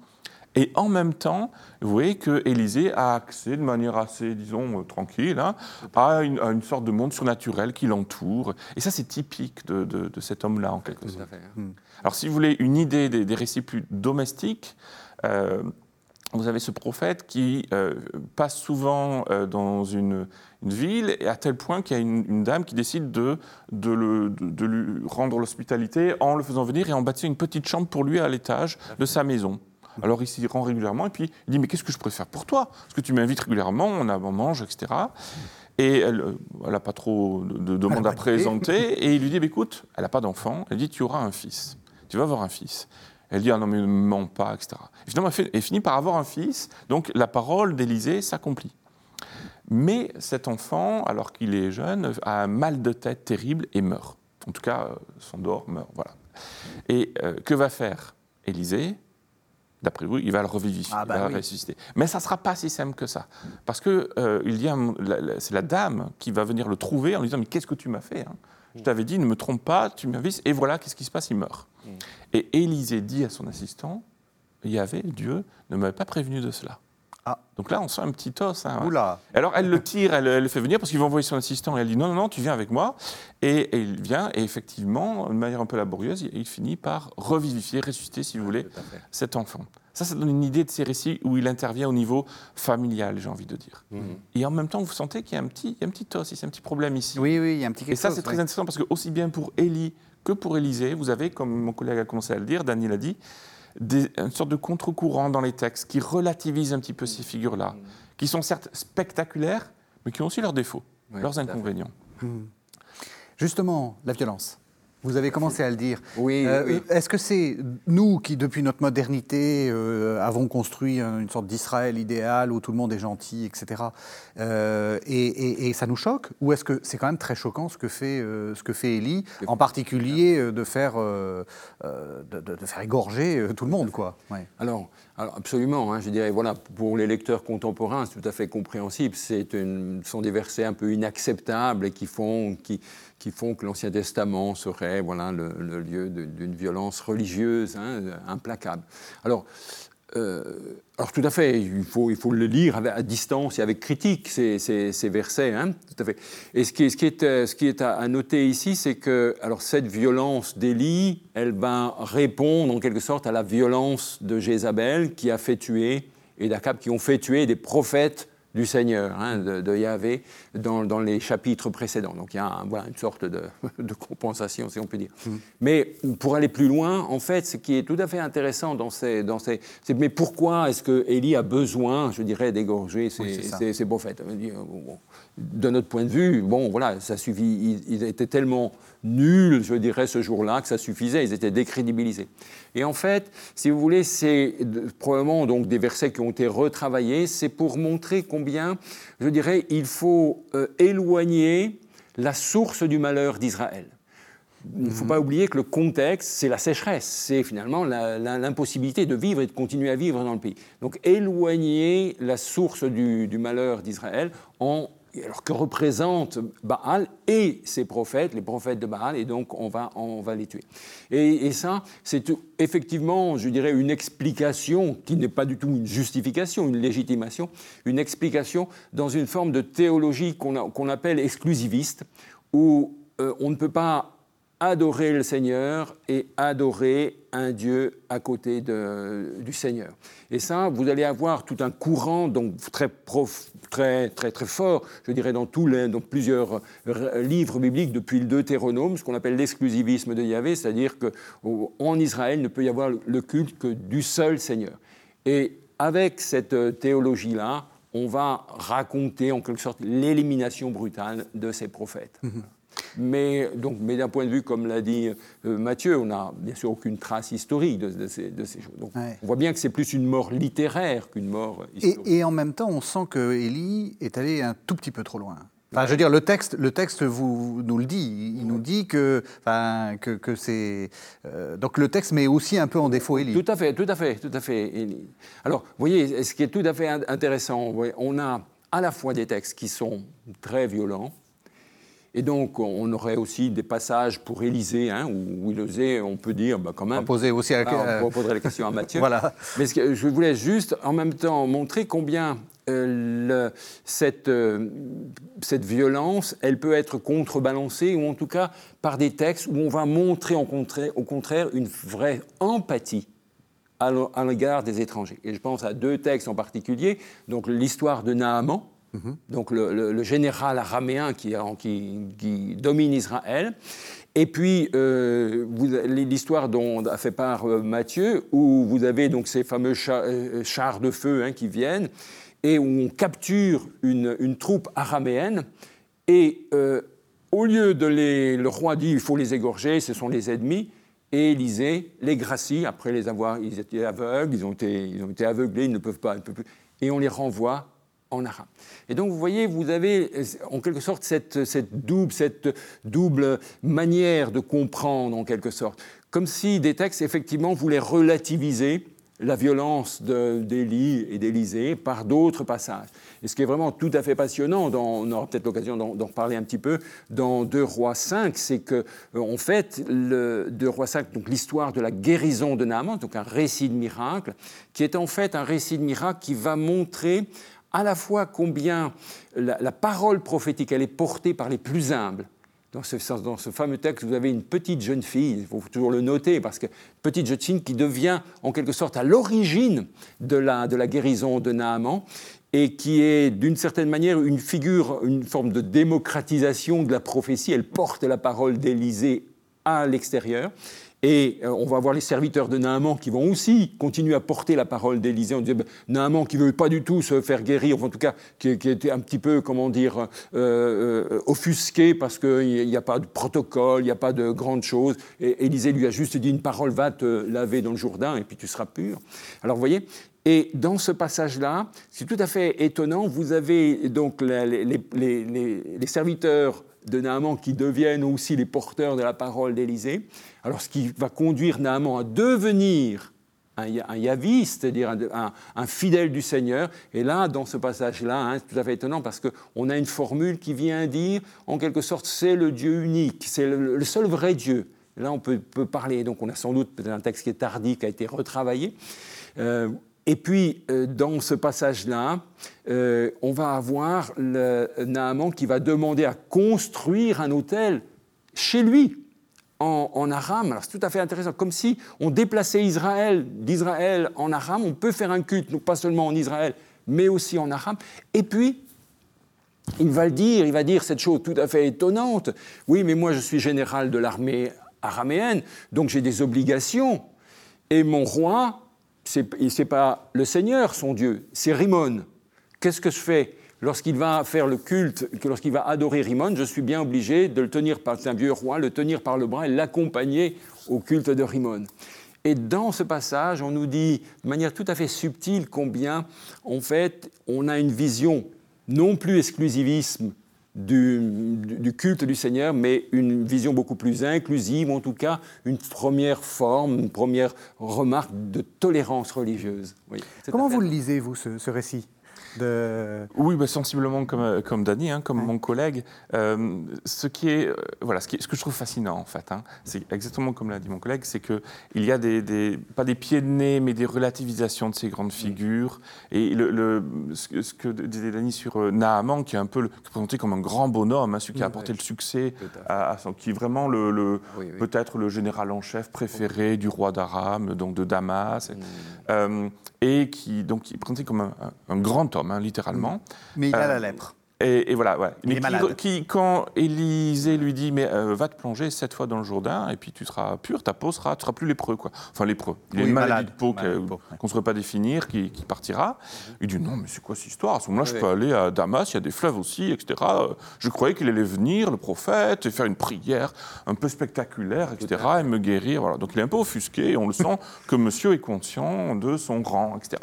Et en même temps, vous voyez que Élisée a accès de manière assez, disons, euh, tranquille, hein, à, une, à une sorte de monde surnaturel qui l'entoure. Et ça, c'est typique de, de- de cet homme-là, en quelque sorte. Hein. Alors, si vous voulez une idée des, des récits plus domestiques, euh, vous avez ce prophète qui euh, passe souvent euh, dans une, une ville, et à tel point qu'il y a une, une dame qui décide de, de, le- de- de lui rendre l'hospitalité en le faisant venir et en bâtir une petite chambre pour lui à l'étage de sa maison. Alors il s'y rend régulièrement et puis il dit mais qu'est-ce que je pourrais faire pour toi? Parce que tu m'invites régulièrement, on, a, on mange, etc. Et elle n'a pas trop de, de demandes à présenter. (laughs) Et il lui dit, bah, écoute, elle n'a pas d'enfant. Elle dit, tu auras un fils. Tu vas avoir un fils. Elle dit, ah non, mais ne me mens pas, etc. Et finalement, elle, fait- elle finit par avoir un fils. Donc, la parole d'Élisée s'accomplit. Mais cet enfant, alors qu'il est jeune, a un mal de tête terrible et meurt. En tout cas, euh, s'endort, meurt, voilà. Et euh, que va faire Élisée? D'après vous, il va le revivifier, Ah bah il va oui. le ressusciter. Mais ça ne sera pas si simple que ça. Parce que euh, il c'est la dame qui va venir le trouver en lui disant Mais qu'est-ce que tu m'as fait hein? Je t'avais dit, ne me trompe pas, tu m'invites, et voilà, qu'est-ce qui se passe? Il meurt. Et Élisée dit à son assistant Yahvé, Dieu, ne m'avait pas prévenu de cela. Ah. Donc là, on sent un petit os. hein. Oula. Alors elle le tire, elle, elle le fait venir parce qu'il va envoyer son assistant et elle dit non, non, non, tu viens avec moi. Et, et il vient et effectivement, de manière un peu laborieuse, il, il finit par revivifier, ressusciter, si vous voulez, cet enfant. Ça, ça donne une idée de ces récits où il intervient au niveau familial, j'ai envie de dire. Mhm. Et en même temps, vous sentez qu'il y a un petit, il y a un petit os, ici, un petit problème ici. Oui, oui, il y a un petit quelque Et ça, c'est très intéressant parce que aussi bien pour Élie que pour Élisée, vous avez, comme mon collègue a commencé à le dire, Daniel a dit, des, une sorte de contre-courant dans les textes qui relativise un petit peu ces figures-là, qui sont certes spectaculaires, mais qui ont aussi leurs défauts, Oui, leurs inconvénients. Justement, la violence. Vous avez commencé à le dire. Oui, Euh, oui. Est-ce que c'est nous qui, depuis notre modernité, euh, avons construit un- une sorte d'Israël idéal où tout le monde est gentil, etc. euh, et, et- et ça nous choque Ou est-ce que c'est quand même très choquant ce que fait, euh, ce que fait Élie, en particulier euh, de, faire, euh, euh, de, faire égorger euh, tout le monde quoi. Ouais. Alors, alors absolument, hein, je dirais, voilà, pour les lecteurs contemporains, c'est tout à fait compréhensible. Ce sont des versets un peu inacceptables et qui font, qui, qui font que l'Ancien Testament serait voilà, le, lieu d'une violence religieuse hein, implacable. Alors, euh, alors tout à fait, il faut, il faut le lire à distance et avec critique, ces, ces- versets. hein, tout à fait. Et ce qui ce qui est, euh, ce qui est à, à noter ici, c'est que alors, cette violence d'Élie, elle va répondre en quelque sorte à la violence de Jézabel qui a fait tuer, et d'Akab qui ont fait tuer des prophètes du Seigneur, hein, de, Yahvé, dans, les chapitres précédents. Donc il y a voilà, une sorte (laughs) de, compensation, si on peut dire. Mm. Mais pour aller plus loin, en fait, ce qui est tout à fait intéressant dans ces... Dans ces c'est mais pourquoi est-ce que Élie a besoin, je dirais, d'égorger ces, ces, prophètes? De notre point de vue, bon, voilà, ça suffit. Ils, étaient tellement nuls, je dirais, ce jour-là, que ça suffisait. Ils étaient décrédibilisés. Et en fait, si vous voulez, c'est probablement donc des versets qui ont été retravaillés. C'est pour montrer qu'on bien, je dirais, il faut euh, éloigner la source du malheur d'Israël. Il ne faut mhm. pas oublier que le contexte, c'est la sécheresse, c'est finalement l'impossibilité de vivre et de continuer à vivre dans le pays. Donc éloigner la source du, du malheur d'Israël en alors que représente Baal et ses prophètes, les prophètes de Baal, et donc on va, on va les tuer. Et, ça, c'est effectivement, je dirais, une explication qui n'est pas du tout une justification, une légitimation, une explication dans une forme de théologie qu'on appelle exclusiviste, où euh, on ne peut pas adorer le Seigneur et adorer un Dieu à côté du Seigneur. Et ça, vous allez avoir tout un courant donc très, très, très, très fort, je dirais, dans, tous les, dans plusieurs livres bibliques depuis le Deutéronome, ce qu'on appelle l'exclusivisme de Yahvé, c'est-à-dire qu'en Israël ne peut y avoir le culte que du seul Seigneur. Et avec cette théologie-là, on va raconter en quelque sorte l'élimination brutale de ces prophètes. Mm-hmm. Mais, donc, mais d'un point de vue, comme l'a dit euh, Mathieu, on n'a bien sûr aucune trace historique de, ces, de ces, choses. Donc, on voit bien que c'est plus une mort littéraire qu'une mort historique. Et, en même temps, on sent que Élie est allé un tout petit peu trop loin. Enfin, je veux dire, le texte, le texte vous, nous le dit. Il nous dit que, enfin, que, que c'est. Euh, donc le texte met aussi un peu en défaut Élie. Tout à fait, tout à fait, tout à fait. Alors, vous voyez, ce qui est tout à fait intéressant, on a à la fois des textes qui sont très violents, et donc, on aurait aussi des passages pour Élysée, hein, où, il on peut dire, bah, quand même. On poser aussi à... Ah, on poserait la question à Mathieu. (laughs) voilà. Mais que, je voulais juste, en même temps, montrer combien euh, cette, euh, cette violence, elle peut être contrebalancée, ou en tout cas par des textes où on va montrer au contraire, au contraire une vraie empathie à l'égard des étrangers. Et je pense à deux textes en particulier, donc l'histoire de Naaman, Mhm. donc le, général araméen qui, domine Israël. Et puis, euh, l'histoire dont a fait part euh, Matthieu, où vous avez donc ces fameux euh, chars de feu hein, qui viennent, et où on capture une, troupe araméenne, et au lieu de les... Le roi dit il faut les égorger, ce sont les ennemis, et Élisée les gracie, après les avoir... Ils étaient aveugles, ils ont été, ils ont été aveuglés, ils ne peuvent pas... plus, et on les renvoie en arabe. Et donc, vous voyez, vous avez en quelque sorte cette, double, manière de comprendre, en quelque sorte. Comme si des textes, effectivement, voulaient relativiser la violence d'Élie et d'Élisée par d'autres passages. Et ce qui est vraiment tout à fait passionnant, on aura peut-être l'occasion d'en reparler un petit peu, dans 2 Rois 5, c'est que, euh, en fait, le 2 Rois 5, donc l'histoire de la guérison de Naaman, donc un récit de miracle, qui est en fait un récit de miracle qui va montrer à la fois combien la, parole prophétique, elle est portée par les plus humbles. Dans ce, fameux texte, vous avez une petite jeune fille, il faut toujours le noter, parce que petite jeune fille qui devient en quelque sorte à l'origine de la, de la guérison de Naaman, et qui est d'une certaine manière une figure, une forme de démocratisation de la prophétie. Elle porte la parole d'Élisée à l'extérieur. Et euh, on va voir les serviteurs de Naaman qui vont aussi continuer à porter la parole d'Élisée. On disait, ben, Naaman qui ne veut pas du tout se faire guérir, en tout cas qui, était un petit peu, comment dire, euh, euh, offusqué parce qu'il n'y a pas de protocole, il n'y a pas de grandes choses. Et Élisée lui a juste dit, une parole va te laver dans le Jourdain et puis tu seras pur. Alors vous voyez, et dans ce passage-là, c'est tout à fait étonnant, vous avez donc les, les serviteurs de Naaman qui deviennent aussi les porteurs de la parole d'Élisée. Alors ce qui va conduire Naaman à devenir un, yaviste, c'est-à-dire un, fidèle du Seigneur. Et là, dans ce passage-là, hein, c'est tout à fait étonnant parce qu'on a une formule qui vient dire, en quelque sorte, c'est le Dieu unique, c'est le, seul vrai Dieu. Là, on peut, parler, donc on a sans doute un texte qui est tardif, qui a été retravaillé. Euh, et puis, euh, dans ce passage-là, euh, on va avoir Naaman qui va demander à construire un hôtel chez lui, en, Aram. Alors, c'est tout à fait intéressant. Comme si on déplaçait Israël d'Israël en Aram. On peut faire un culte, pas seulement en Israël, mais aussi en arabe. Et puis, il va le dire, il va dire cette chose tout à fait étonnante. Oui, mais moi je suis général de l'armée araméenne, donc j'ai des obligations. Et mon roi, ce n'est pas le Seigneur, son Dieu, c'est Rimon. Qu'est-ce que je fais? Lorsqu'il va faire le culte, lorsqu'il va adorer Rimon, je suis bien obligé de le tenir par un vieux roi, le tenir par le bras et l'accompagner au culte de Rimon. Et dans ce passage, on nous dit de manière tout à fait subtile combien, en fait, on a une vision non plus exclusivisme du, culte du Seigneur, mais une vision beaucoup plus inclusive, en tout cas une première forme, une première remarque de tolérance religieuse. Comment vous le lisez, vous, ce récit? Oui, bah, sensiblement comme, euh, comme Dany, hein, comme mon collègue. Euh, ce, qui est, euh, voilà, ce, qui ce que je trouve fascinant, en fait, hein, c'est exactement comme l'a dit mon collègue, c'est qu'il y a des, pas des pieds de nez, mais des relativisations de ces grandes figures. Et le, ce, que disait Dany sur Naaman, qui est un peu présenté comme un grand bonhomme, hein, celui qui a apporté le succès, à, qui est vraiment le, peut-être le général en chef préféré du roi d'Aram, donc de Damas, mm. et qui donc est présenté comme un, un grand homme Hein, littéralement. Mais il a la euh, lèpre. Et, voilà, ouais. mais qui, quand Élisée lui dit, mais euh, va te plonger sept fois dans le Jourdain, et puis tu seras pur, ta peau sera, tu seras plus lépreux, quoi. Enfin, lépreux. Il y a une maladie de peau qu'on ne saurait pas définir, qui, partira. Il dit, non, mais c'est quoi cette histoire? À ce moment-là, je peux aller à Damas, il y a des fleuves aussi, etc. Je croyais qu'il allait venir, le prophète, et faire une prière un peu spectaculaire, etc., et me guérir. Voilà. Donc il est un peu offusqué, et on le sent (laughs) que monsieur est conscient de son rang, etc.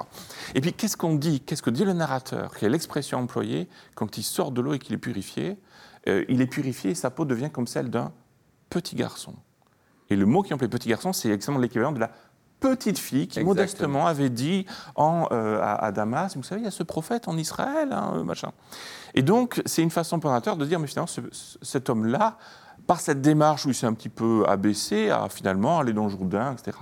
Et puis, qu'est-ce qu'on dit? Qu'est-ce que dit le narrateur? Quelle l'expression employée quand il sort de l'eau et qu'il est purifié, euh, il est purifié et sa peau devient comme celle d'un petit garçon. Et le mot qui emploie petit garçon, c'est exactement l'équivalent de la petite fille qui modestement avait dit en, euh, à, Damas, vous savez, il y a ce prophète en Israël, hein, euh, machin. Et donc, c'est une façon pour de dire, mais finalement, cet homme-là, par cette démarche où il s'est un petit peu abaissé à finalement aller dans le Jourdain, etc.,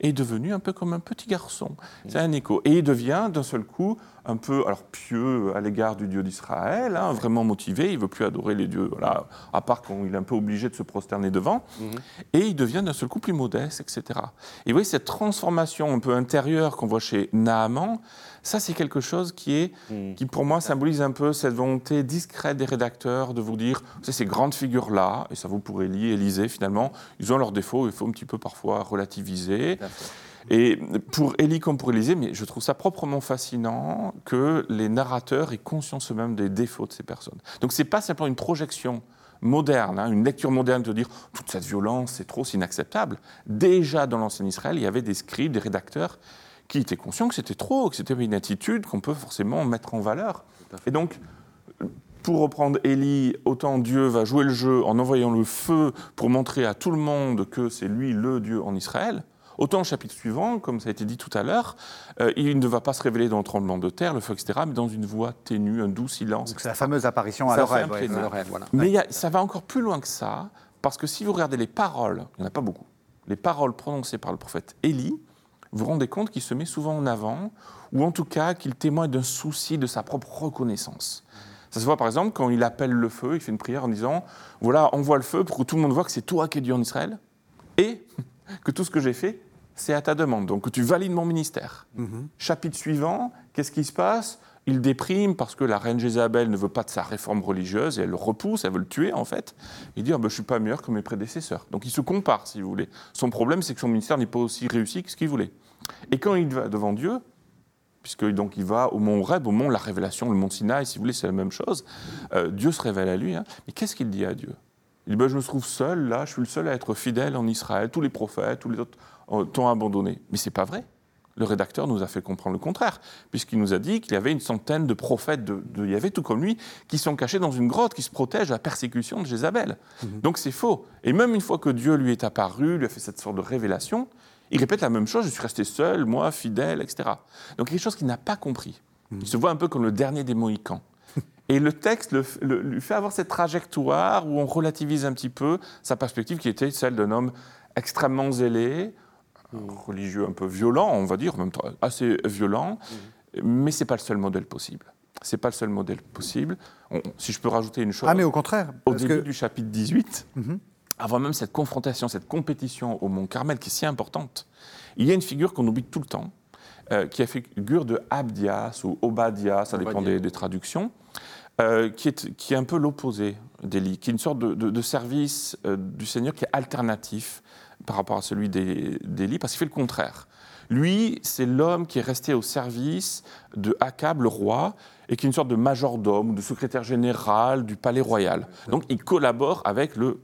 est devenu un peu comme un petit garçon. C'est un écho. Et il devient d'un seul coup un peu alors pieux à l'égard du Dieu d'Israël, hein, vraiment motivé, il veut plus adorer les dieux, voilà, à part quand il est un peu obligé de se prosterner devant, mhm. et il devient d'un seul coup plus modeste, etc. Et vous voyez, cette transformation un peu intérieure qu'on voit chez Naaman, ça c'est quelque chose qui, est, mhm. qui pour moi symbolise un peu cette volonté discrète des rédacteurs de vous dire, c'est ces grandes figures-là, et ça vous pourrait lier Élisée finalement, ils ont leurs défauts, il faut un petit peu parfois relativiser. Et pour Élie comme pour Élisée, mais je trouve ça proprement fascinant que les narrateurs aient conscience eux-mêmes des défauts de ces personnes. Donc c'est pas simplement une projection moderne, hein, une lecture moderne de dire toute cette violence, c'est trop, c'est inacceptable. Déjà dans l'ancien Israël, il y avait des scribes, des rédacteurs qui étaient conscients que c'était trop, que c'était une attitude qu'on peut forcément mettre en valeur. Et donc, pour reprendre Élie, autant Dieu va jouer le jeu en envoyant le feu pour montrer à tout le monde que c'est lui le Dieu en Israël, Autant le chapitre suivant, comme ça a été dit tout à l'heure, euh, il ne va pas se révéler dans le tremblement de terre, le feu, etc., mais dans une voix ténue, un doux silence. C'est la fameuse apparition à l'oreille. Mais ça va encore plus loin que ça, parce que si vous regardez les paroles, il n'y en a pas beaucoup, les paroles prononcées par le prophète Élie, vous vous rendez compte qu'il se met souvent en avant, ou en tout cas qu'il témoigne d'un souci de sa propre reconnaissance. Ça se voit par exemple quand il appelle le feu, il fait une prière en disant Voilà, envoie le feu pour que tout le monde voit que c'est toi qui es Dieu en Israël, et (laughs) que tout ce que j'ai fait, c'est à ta demande. Donc tu valides mon ministère. Mhm. Chapitre suivant, qu'est-ce qui se passe? Il déprime parce que la reine Jézabel ne veut pas de sa réforme religieuse et elle le repousse, elle veut le tuer en fait. Il dit ah ben, Je ne suis pas meilleur que mes prédécesseurs. Donc il se compare, si vous voulez. Son problème, c'est que son ministère n'est pas aussi réussi que ce qu'il voulait. Et quand il va devant Dieu, puisque donc il va au mont Reb, au mont la révélation, le mont Sinaï, si vous voulez, c'est la même chose. Euh, Dieu se révèle à lui. Hein. Mais qu'est-ce qu'il dit à Dieu? Il dit ben, Je me trouve seul, là, je suis le seul à être fidèle en Israël. Tous les prophètes, tous les autres t'ont abandonné. Mais c'est pas vrai. Le rédacteur nous a fait comprendre le contraire, puisqu'il nous a dit qu'il y avait une centaine de prophètes de, de Yahvé, tout comme lui, qui sont cachés dans une grotte, qui se protègent à la persécution de Jézabel. Mhm. Donc c'est faux. Et même une fois que Dieu lui est apparu, lui a fait cette sorte de révélation, il répète la même chose, je suis resté seul, moi, fidèle, etc. Donc quelque chose qu'il n'a pas compris. Mhm. Il se voit un peu comme le dernier des Mohicans. (laughs) Et le texte lui fait avoir cette trajectoire où on relativise un petit peu sa perspective qui était celle d'un homme extrêmement zélé, religieux un peu violent, on va dire, même assez violent, mais mais c'est pas le seul modèle possible. C'est pas le seul modèle possible. si je peux rajouter une chose. Ah, mais au contraire. Au début du chapitre 18, mhm. avant même cette confrontation, cette compétition au Mont Carmel qui est si importante, il y a une figure qu'on oublie tout le temps, euh, qui a figure de Abdias ou Obadia, ça dépend des, traductions, euh, qui, est, qui est un peu l'opposé d'Élie, qui est une sorte de, service euh, du Seigneur qui est alternatif par rapport à celui d'Élie, parce qu'il fait le contraire. Lui, c'est l'homme qui est resté au service de Akab, le roi, et qui est une sorte de majordome, de secrétaire général du palais royal. Donc il collabore avec le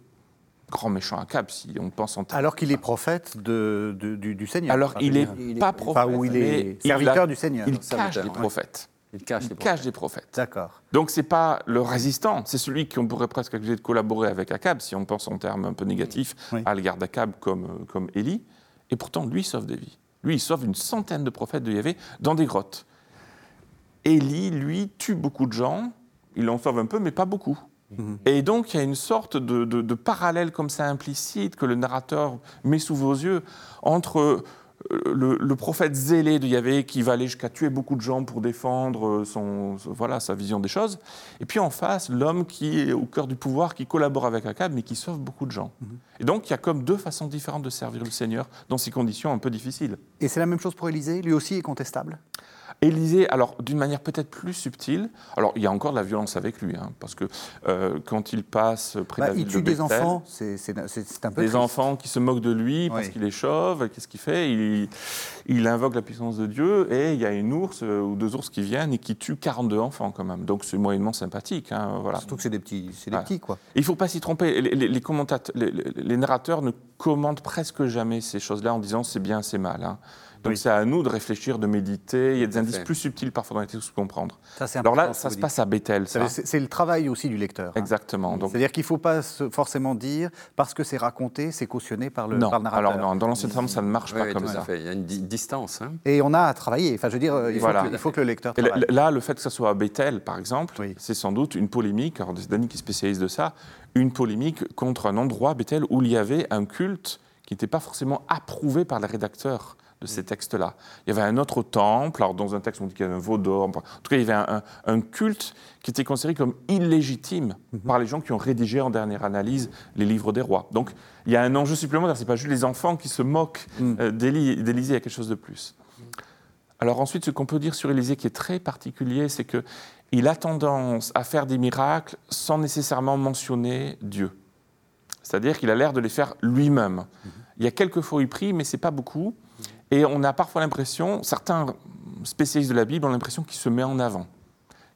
grand méchant Akab, si on pense en Alors qu'il est prophète de, du, Seigneur. Alors il n'est pas prophète, ou il est serviteur du Seigneur. Il cache les prophètes. Il cache, les, prophètes. D'accord. Donc c'est pas le résistant, c'est celui qui on pourrait presque accuser de collaborer avec Akab, si on pense en termes un peu négatifs, à l'égard d'Akab comme, comme Élie. Et pourtant, lui sauve des vies. Lui, il sauve une centaine de prophètes de Yahvé dans des grottes. Élie, lui, tue beaucoup de gens. Il en sauve un peu, mais pas beaucoup. Mhm. Et donc, il y a une sorte de, parallèle comme ça implicite que le narrateur met sous vos yeux entre euh, le, prophète zélé de Yahvé qui va aller jusqu'à tuer beaucoup de gens pour défendre son, voilà, sa vision des choses, et puis en face, l'homme qui est au cœur du pouvoir, qui collabore avec Akab, mais qui sauve beaucoup de gens. Mhm. Et donc, il y a comme deux façons différentes de servir le Seigneur dans ces conditions un peu difficiles. Et c'est la même chose pour Élisée Lui aussi est contestable? Élisée, alors d'une manière peut-être plus subtile, alors il y a encore de la violence avec lui, hein, parce que euh, quand il passe près de bah, la il tue des enfants, c'est un peu Des enfants qui se moquent de lui parce qu'il est chauve, qu'est-ce qu'il fait? Il, il, invoque la puissance de Dieu et il y a une ours euh, ou deux ours qui viennent et qui tuent 42 enfants quand même. Donc c'est moyennement sympathique. Hein, voilà. Surtout que c'est des petits, des petits quoi. Il ne faut pas s'y tromper. Les, les, les, les, narrateurs ne commentent presque jamais ces choses-là en disant c'est bien, c'est mal. Hein. Donc c'est à nous de réfléchir, de méditer. Il y a des indices plus subtils parfois dans les textes pour comprendre. Alors là, ça se passe à Bethel. C'est le travail aussi du lecteur. Hein. Exactement. C'est-à-dire qu'il ne faut pas forcément dire parce que c'est raconté, c'est cautionné par le, non. narrateur. Alors non, dans l'Ancien Testament, ça ne marche pas comme ça. Il y a une distance. Hein. Et on a à travailler. Enfin, je veux dire, il faut, que, il faut que, le lecteur travaille. là, le fait que ça soit à Bethel, par exemple, c'est sans doute une polémique. Alors, c'est Danny qui est spécialiste de ça. Une polémique contre un endroit, Bethel, où il y avait un culte qui n'était pas forcément approuvé par les rédacteurs de ces textes-là. Il y avait un autre temple, alors dans un texte on dit qu'il y avait un veau d'or, en tout cas il y avait un, culte qui était considéré comme illégitime mhm. par les gens qui ont rédigé en dernière analyse les livres des rois. Donc il y a un enjeu supplémentaire, c'est pas juste les enfants qui se moquent mhm. euh, d'Élisée, il y a quelque chose de plus. Alors ensuite, ce qu'on peut dire sur Élisée qui est très particulier, c'est qu'il a tendance à faire des miracles sans nécessairement mentionner Dieu. C'est-à-dire qu'il a l'air de les faire lui-même. Mhm. Il y a quelques fois il prie, mais c'est pas beaucoup. Et on a parfois l'impression, certains spécialistes de la Bible ont l'impression qu'il se met en avant,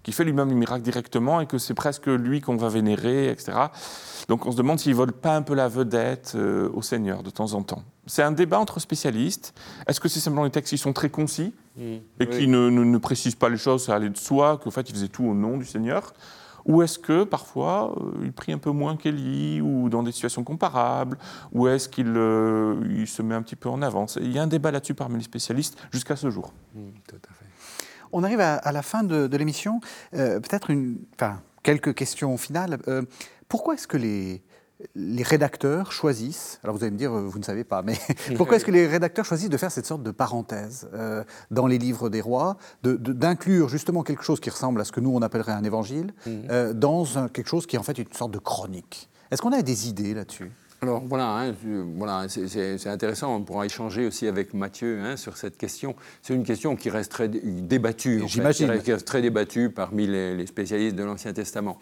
qu'il fait lui-même le miracle directement et que c'est presque lui qu'on va vénérer, etc. Donc on se demande s'il ne vole pas un peu la vedette euh, au Seigneur de temps en temps. C'est un débat entre spécialistes. Est-ce que c'est simplement les textes qui sont très concis mmh. et qui ne, ne, précisent pas les choses, ça allait de soi, qu'en fait il faisait tout au nom du Seigneur? Ou est-ce que parfois euh, il prie un peu moins qu'Elie ou dans des situations comparables Ou est-ce qu'il euh, se met un petit peu en avance? Il y a un débat là-dessus parmi les spécialistes jusqu'à ce jour. Mmh, tout à fait. On arrive à, la fin de, l'émission. Euh, peut-être une, enfin, quelques questions finales. pourquoi est-ce que les, les rédacteurs choisissent, alors vous allez me dire, vous ne savez pas, mais (laughs) pourquoi est-ce que les rédacteurs choisissent de faire cette sorte de parenthèse euh, dans les livres des rois, d'inclure justement quelque chose qui ressemble à ce que nous on appellerait un évangile, mhm. euh, dans quelque chose qui est en fait une sorte de chronique Est-ce qu'on a des idées là-dessus? Alors voilà, hein, voilà c'est intéressant, on pourra échanger aussi avec Mathieu hein, sur cette question. C'est une question qui reste très débattue, j'imagine, qui reste très débattue parmi les spécialistes de l'Ancien Testament.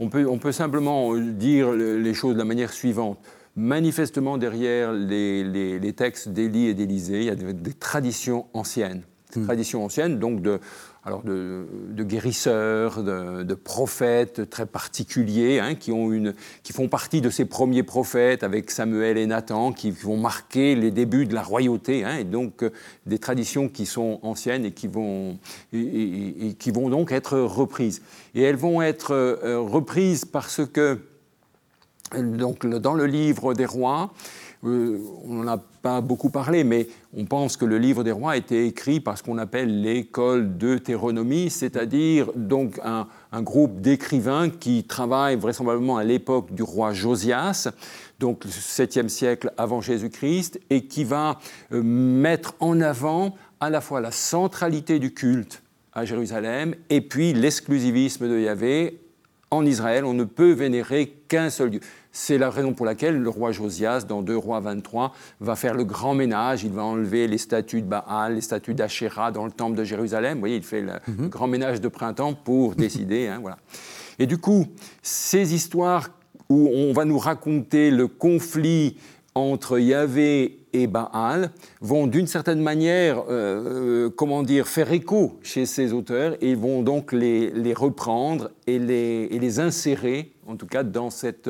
On peut, simplement dire les choses de la manière suivante. Manifestement, derrière les, textes d'Élie et d'Élisée, il y a des, traditions anciennes. Des hmm. traditions anciennes, donc de, alors de, guérisseurs, de, prophètes très particuliers, hein, qui, ont une, qui font partie de ces premiers prophètes avec Samuel et Nathan, qui vont marquer les débuts de la royauté, hein, et donc euh, des traditions qui sont anciennes et qui vont, et, qui vont donc être reprises. Et elles vont être euh, reprises parce que, donc, dans le livre des rois, euh, on n'en a pas beaucoup parlé, mais on pense que le livre des rois a été écrit par ce qu'on appelle l'école deutéronomie, c'est-à-dire donc un, groupe d'écrivains qui travaillent vraisemblablement à l'époque du roi Josias, donc le 7e siècle avant Jésus-Christ, et qui va euh, mettre en avant à la fois la centralité du culte à Jérusalem et puis l'exclusivisme de Yahvé en Israël, on ne peut vénérer qu'un seul Dieu. C'est la raison pour laquelle le roi Josias, dans 2 rois 23, va faire le grand ménage. Il va enlever les statues de Baal, les statues d'Achéra dans le temple de Jérusalem. Vous voyez, il fait le, mhm. grand ménage de printemps pour (laughs) décider. Hein, voilà. Et du coup, ces histoires où on va nous raconter le conflit entre Yahvé et Baal vont d'une certaine manière, euh, euh, comment dire, faire écho chez ces auteurs et vont donc les, reprendre et les, insérer, en tout cas, dans cette,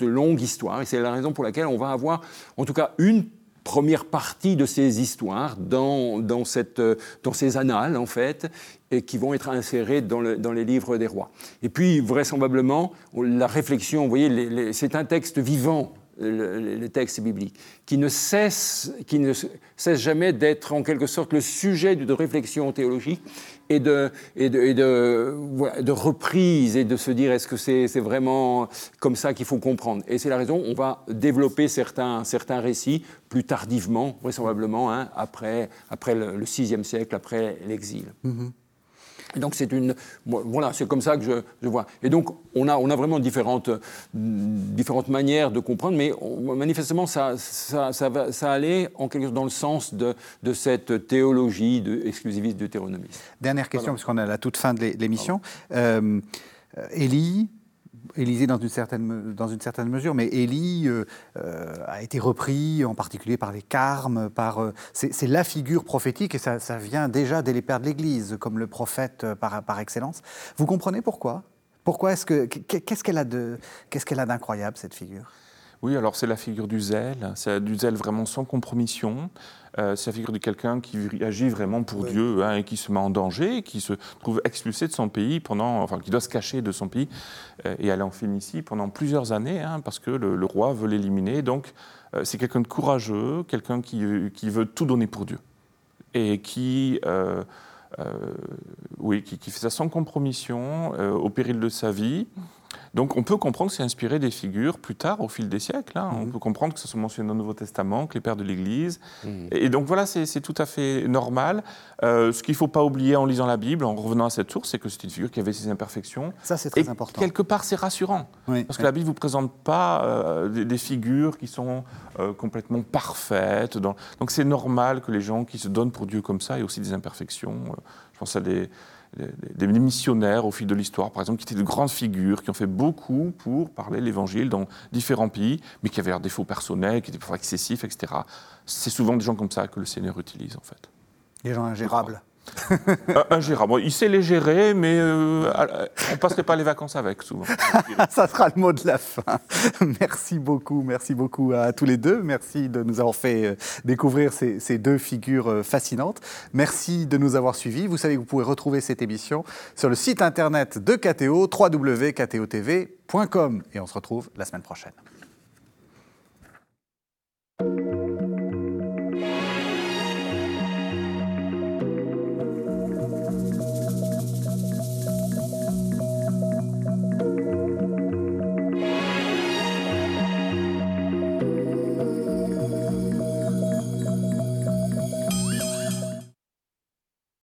longue histoire. Et c'est la raison pour laquelle on va avoir, en tout cas, une première partie de ces histoires dans, ces annales, en fait, et qui vont être insérées dans les livres des rois. Et puis, vraisemblablement, la réflexion, vous voyez, c'est un texte vivant le, texte biblique, qui ne cesse, qui ne cesse jamais d'être en quelque sorte le sujet de réflexion théologique et de, et de, de, reprise et de se dire est-ce que c'est vraiment comme ça qu'il faut comprendre? Et c'est la raison, on va développer certains, certains récits plus tardivement, vraisemblablement, hein, après, après le, VIe siècle, après l'exil. Mm-hmm. Et donc c'est une, voilà, c'est comme ça que je, vois. Et donc on a, on a vraiment différentes, différentes manières de comprendre, mais manifestement ça, ça, ça, va, ça allait en quelque sorte dans le sens de, de cette théologie de, exclusiviste deutéronomiste. Dernière question, parce qu'on est à la toute fin de l'émission. Euh, Élie, Élisée dans une certaine, dans une certaine mesure, mais Élie euh, euh, a été repris en particulier par les carmes, par, euh, c'est, la figure prophétique et ça, ça, vient déjà dès les pères de l'Église, comme le prophète par, par excellence. Vous comprenez pourquoi? Pourquoi est-ce que qu'est-ce qu'elle a de qu'est-ce qu'elle a d'incroyable cette figure? Oui, alors c'est la figure du zèle, c'est du zèle vraiment sans compromission. Euh, c'est la figure de quelqu'un qui agit vraiment pour Dieu hein, et qui se met en danger, qui se trouve expulsé de son pays pendant, enfin, qui doit se cacher de son pays euh, et aller en Phénicie pendant plusieurs années, hein, parce que le, roi veut l'éliminer. Donc, euh, c'est quelqu'un de courageux, quelqu'un qui, qui, veut tout donner pour Dieu et qui oui, qui, qui, fait ça sans compromission, au péril de sa vie. Donc on peut comprendre que c'est inspiré des figures plus tard, au fil des siècles. Hein. On mhm. peut comprendre que ce soit mentionné dans le Nouveau Testament, que les pères de l'Église. Mhm. Et donc voilà, c'est tout à fait normal. Euh, ce qu'il ne faut pas oublier en lisant la Bible, en revenant à cette source, c'est que c'est une figure qui avait ses imperfections. Ça, c'est très et important. Quelque part, c'est rassurant. parce que la Bible ne vous présente pas euh, des, figures qui sont euh, complètement parfaites. Donc c'est normal que les gens qui se donnent pour Dieu comme ça aient aussi des imperfections. je pense à des des, missionnaires au fil de l'histoire, par exemple, qui étaient de grandes figures, qui ont fait beaucoup pour parler l'évangile dans différents pays, mais qui avaient leurs défauts personnels, qui étaient parfois excessifs, etc. C'est souvent des gens comme ça que le Seigneur utilise, en fait. Des gens ingérables. Ingérable. il sait les gérer, mais euh, on ne passerait pas les vacances avec, souvent. (laughs) Ça sera le mot de la fin. (laughs) Merci beaucoup, merci beaucoup à tous les deux. Merci de nous avoir fait euh, découvrir ces, deux figures euh, fascinantes. Merci de nous avoir suivis. Vous savez que vous pouvez retrouver cette émission sur le site internet de KTO, www.ktotv.com. Et on se retrouve la semaine prochaine.